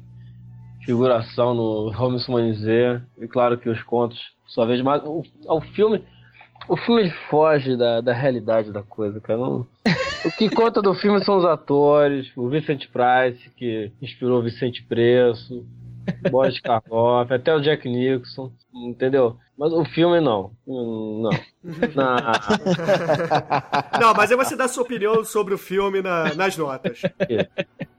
figuração no Holmes Humanizé. E claro que os contos, sua vez, mas o, o filme. O filme foge da, da realidade da coisa, cara. Não- o que conta do filme são os atores, o Vincent Price, que inspirou o Vicente Preço, Boris Karloff, até o Jack Nixon, entendeu? Mas o filme não. Não. Não. Não, mas aí você dá sua opinião sobre o filme na- nas notas.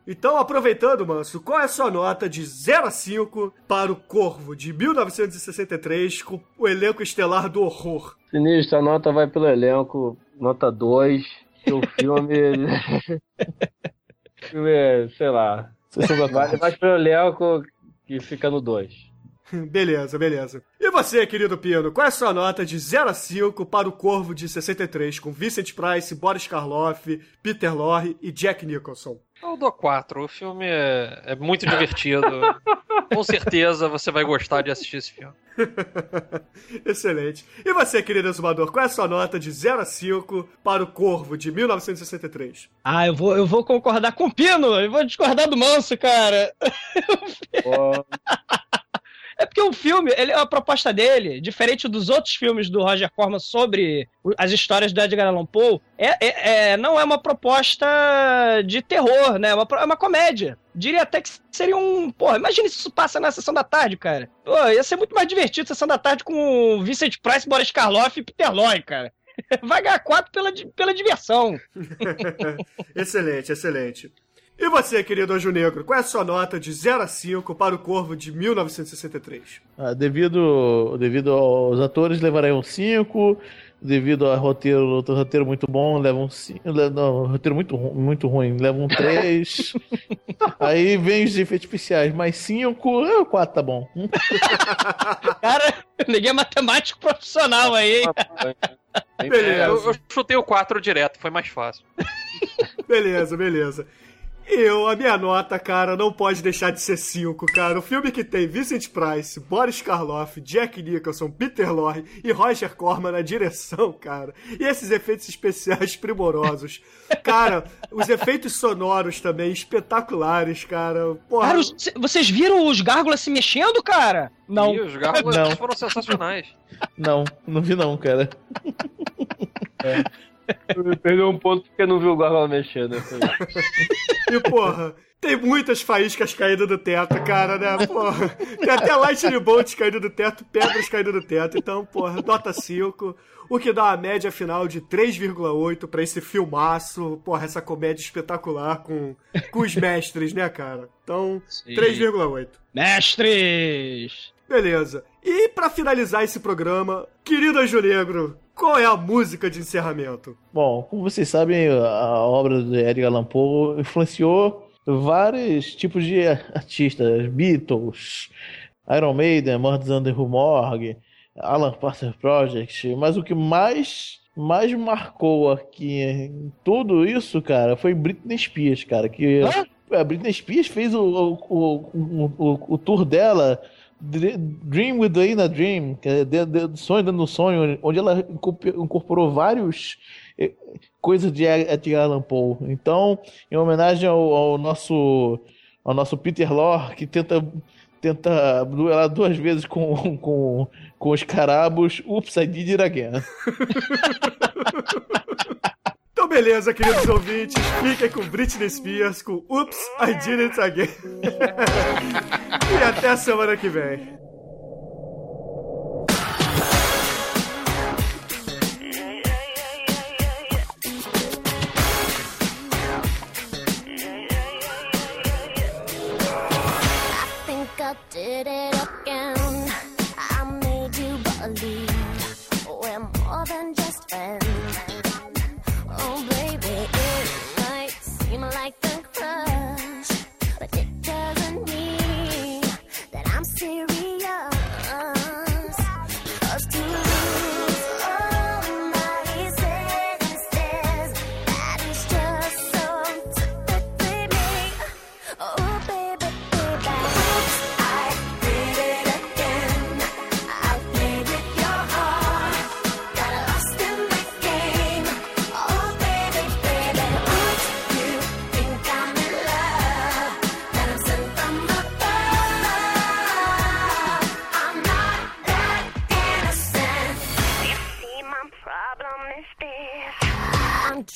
Então, aproveitando, Manso, qual é a sua nota de 0 a 5 para o Corvo de 1963 com o elenco estelar do horror? Sinistro, a nota vai pelo elenco, nota 2. E o filme. o filme, é, sei lá. Vale mais pelo elenco que fica no 2. Beleza, beleza. E você, querido Pino, qual é a sua nota de 0 a 5 para o Corvo de 63 com Vincent Price, Boris Karloff, Peter Lorre e Jack Nicholson? Eu dou 4. O filme é, é muito divertido. Com certeza você vai gostar de assistir esse filme. Excelente. E você, querido exumador, qual é a sua nota de 0 a 5 para o Corvo de 1963? Ah, eu vou, eu vou concordar com o Pino, eu vou discordar do Manso, cara. É porque o filme, ele, a proposta dele, diferente dos outros filmes do Roger Corman sobre as histórias do Edgar Allan Poe, é, é- é- não é uma proposta de terror, né? É uma, é uma comédia. Diria até que seria um. Porra, imagina se isso passa na sessão da tarde, cara. Pô, ia ser muito mais divertido sessão da tarde com Vincent Price, Boris Karloff e Peter Lorre, cara. Vai ganhar quatro pela, pela diversão. excelente, excelente. E você, querido Anjo Negro, qual é a sua nota de 0 a 5 para o Corvo de 1963? Ah, devido, devido aos atores, levarei um 5. Devido ao roteiro, roteiro muito bom, leva um 5. Não, roteiro muito, muito ruim, leva um 3. Aí vem os efeitos especiais, mais 5. É, 4 tá bom. Cara, ninguém é matemático profissional aí, hein? Beleza. Eu, eu chutei o 4 direto, foi mais fácil. Beleza, beleza. Eu, a minha nota, cara, não pode deixar de ser 5, cara. O filme que tem Vincent Price, Boris Karloff, Jack Nicholson, Peter Lorre e Roger Corman na direção, cara. E esses efeitos especiais primorosos. Cara, os efeitos sonoros também espetaculares, cara. Porra, Cara, os- vocês viram os gárgulas se mexendo, cara? Não. E os gárgulas Não. foram sensacionais. Não, não vi não, cara. Perdeu um ponto porque não viu o Gargola mexendo. né? E, porra, tem muitas faíscas caindo do teto, cara, né? Porra, tem até lightning bolts caindo do teto, pedras caindo do teto. Então, porra, nota 5. O que dá uma média final de 3,8 pra esse filmaço. Porra, essa comédia espetacular com, com os mestres, né, cara? Então, 3,8. Mestres! Beleza. E pra finalizar esse programa, querido Anjo Negro, qual é a música de encerramento? Bom, como vocês sabem, a obra do Edgar Allan Poe influenciou vários tipos de artistas, Beatles, Iron Maiden, Murder Under the Morgue, Alan Parsons Project, mas o que mais mais marcou aqui em tudo isso, cara, foi Britney Spears, cara. Que a Britney Spears fez o, o, o, o, o tour dela. Dream Within a Dream, que é de, de, sonho dentro do sonho, onde ela incorporou vários eh, coisas de Edgar Allan Poe. Então, em homenagem ao, ao nosso ao nosso Peter Lorre, que tenta tenta duelar duas vezes com, com, com os carabos. Ups, I did it again. Então, beleza, queridos ouvintes. Fiquem com Britney Spears, com Ups, I did it again. e até a semana que vem. did it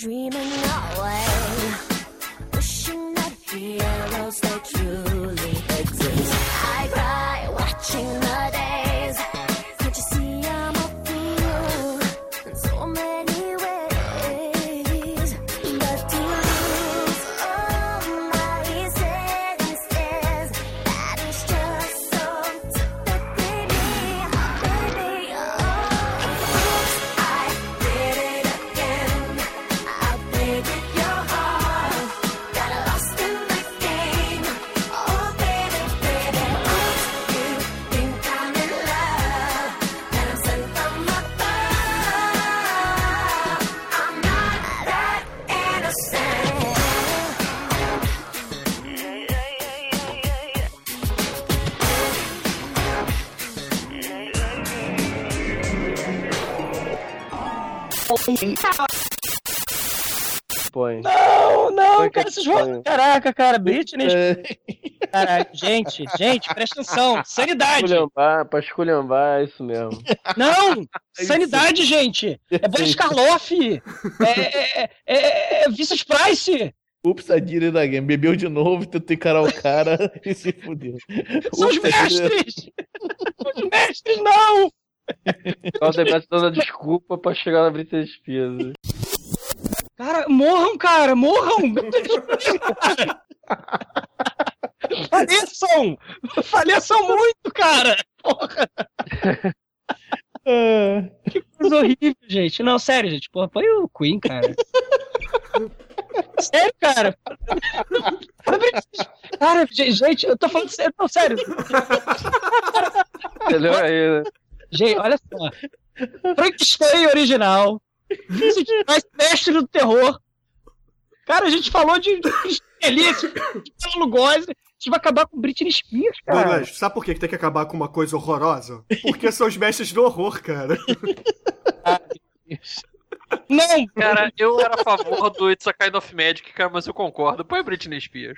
I'm Põe. Não, não, Foi cara, vocês vão. Caraca, cara, Britney. Caraca, gente, gente, presta atenção. Sanidade. Esculhambar, pra esculhambar, é isso mesmo. Não! Sanidade, gente! É Boris Karloff! É, é, é, é Vincent Price! Ups, I did it again. Bebeu de novo, tentou encarar o cara e se fudeu. São os Ups, I did it- mestres! Os mestres, não! Só o Demetrio dando desculpa pra chegar na Britney Spears. Cara, morram, cara, morram! Faleçam! Faleçam muito, cara! Porra! Que coisa horrível, gente. Não, sério, gente. Porra, põe o Queen, cara. Sério, cara. Cara, gente, eu tô falando sério, não, sério. Entendeu aí, né? Gente, olha só. Frankenstein original. Price, mestre do terror. Cara, a gente falou de Elite, de Paulo Góes, a gente vai acabar com Britney Spears, cara. Douglas, sabe por que tem que acabar com uma coisa horrorosa? Porque são os mestres do horror, cara. Não, Cara, eu era a favor do It's a Kind of Magic, cara, mas eu concordo. Põe Britney Spears.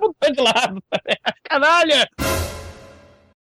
Não tô de lado. Canalha!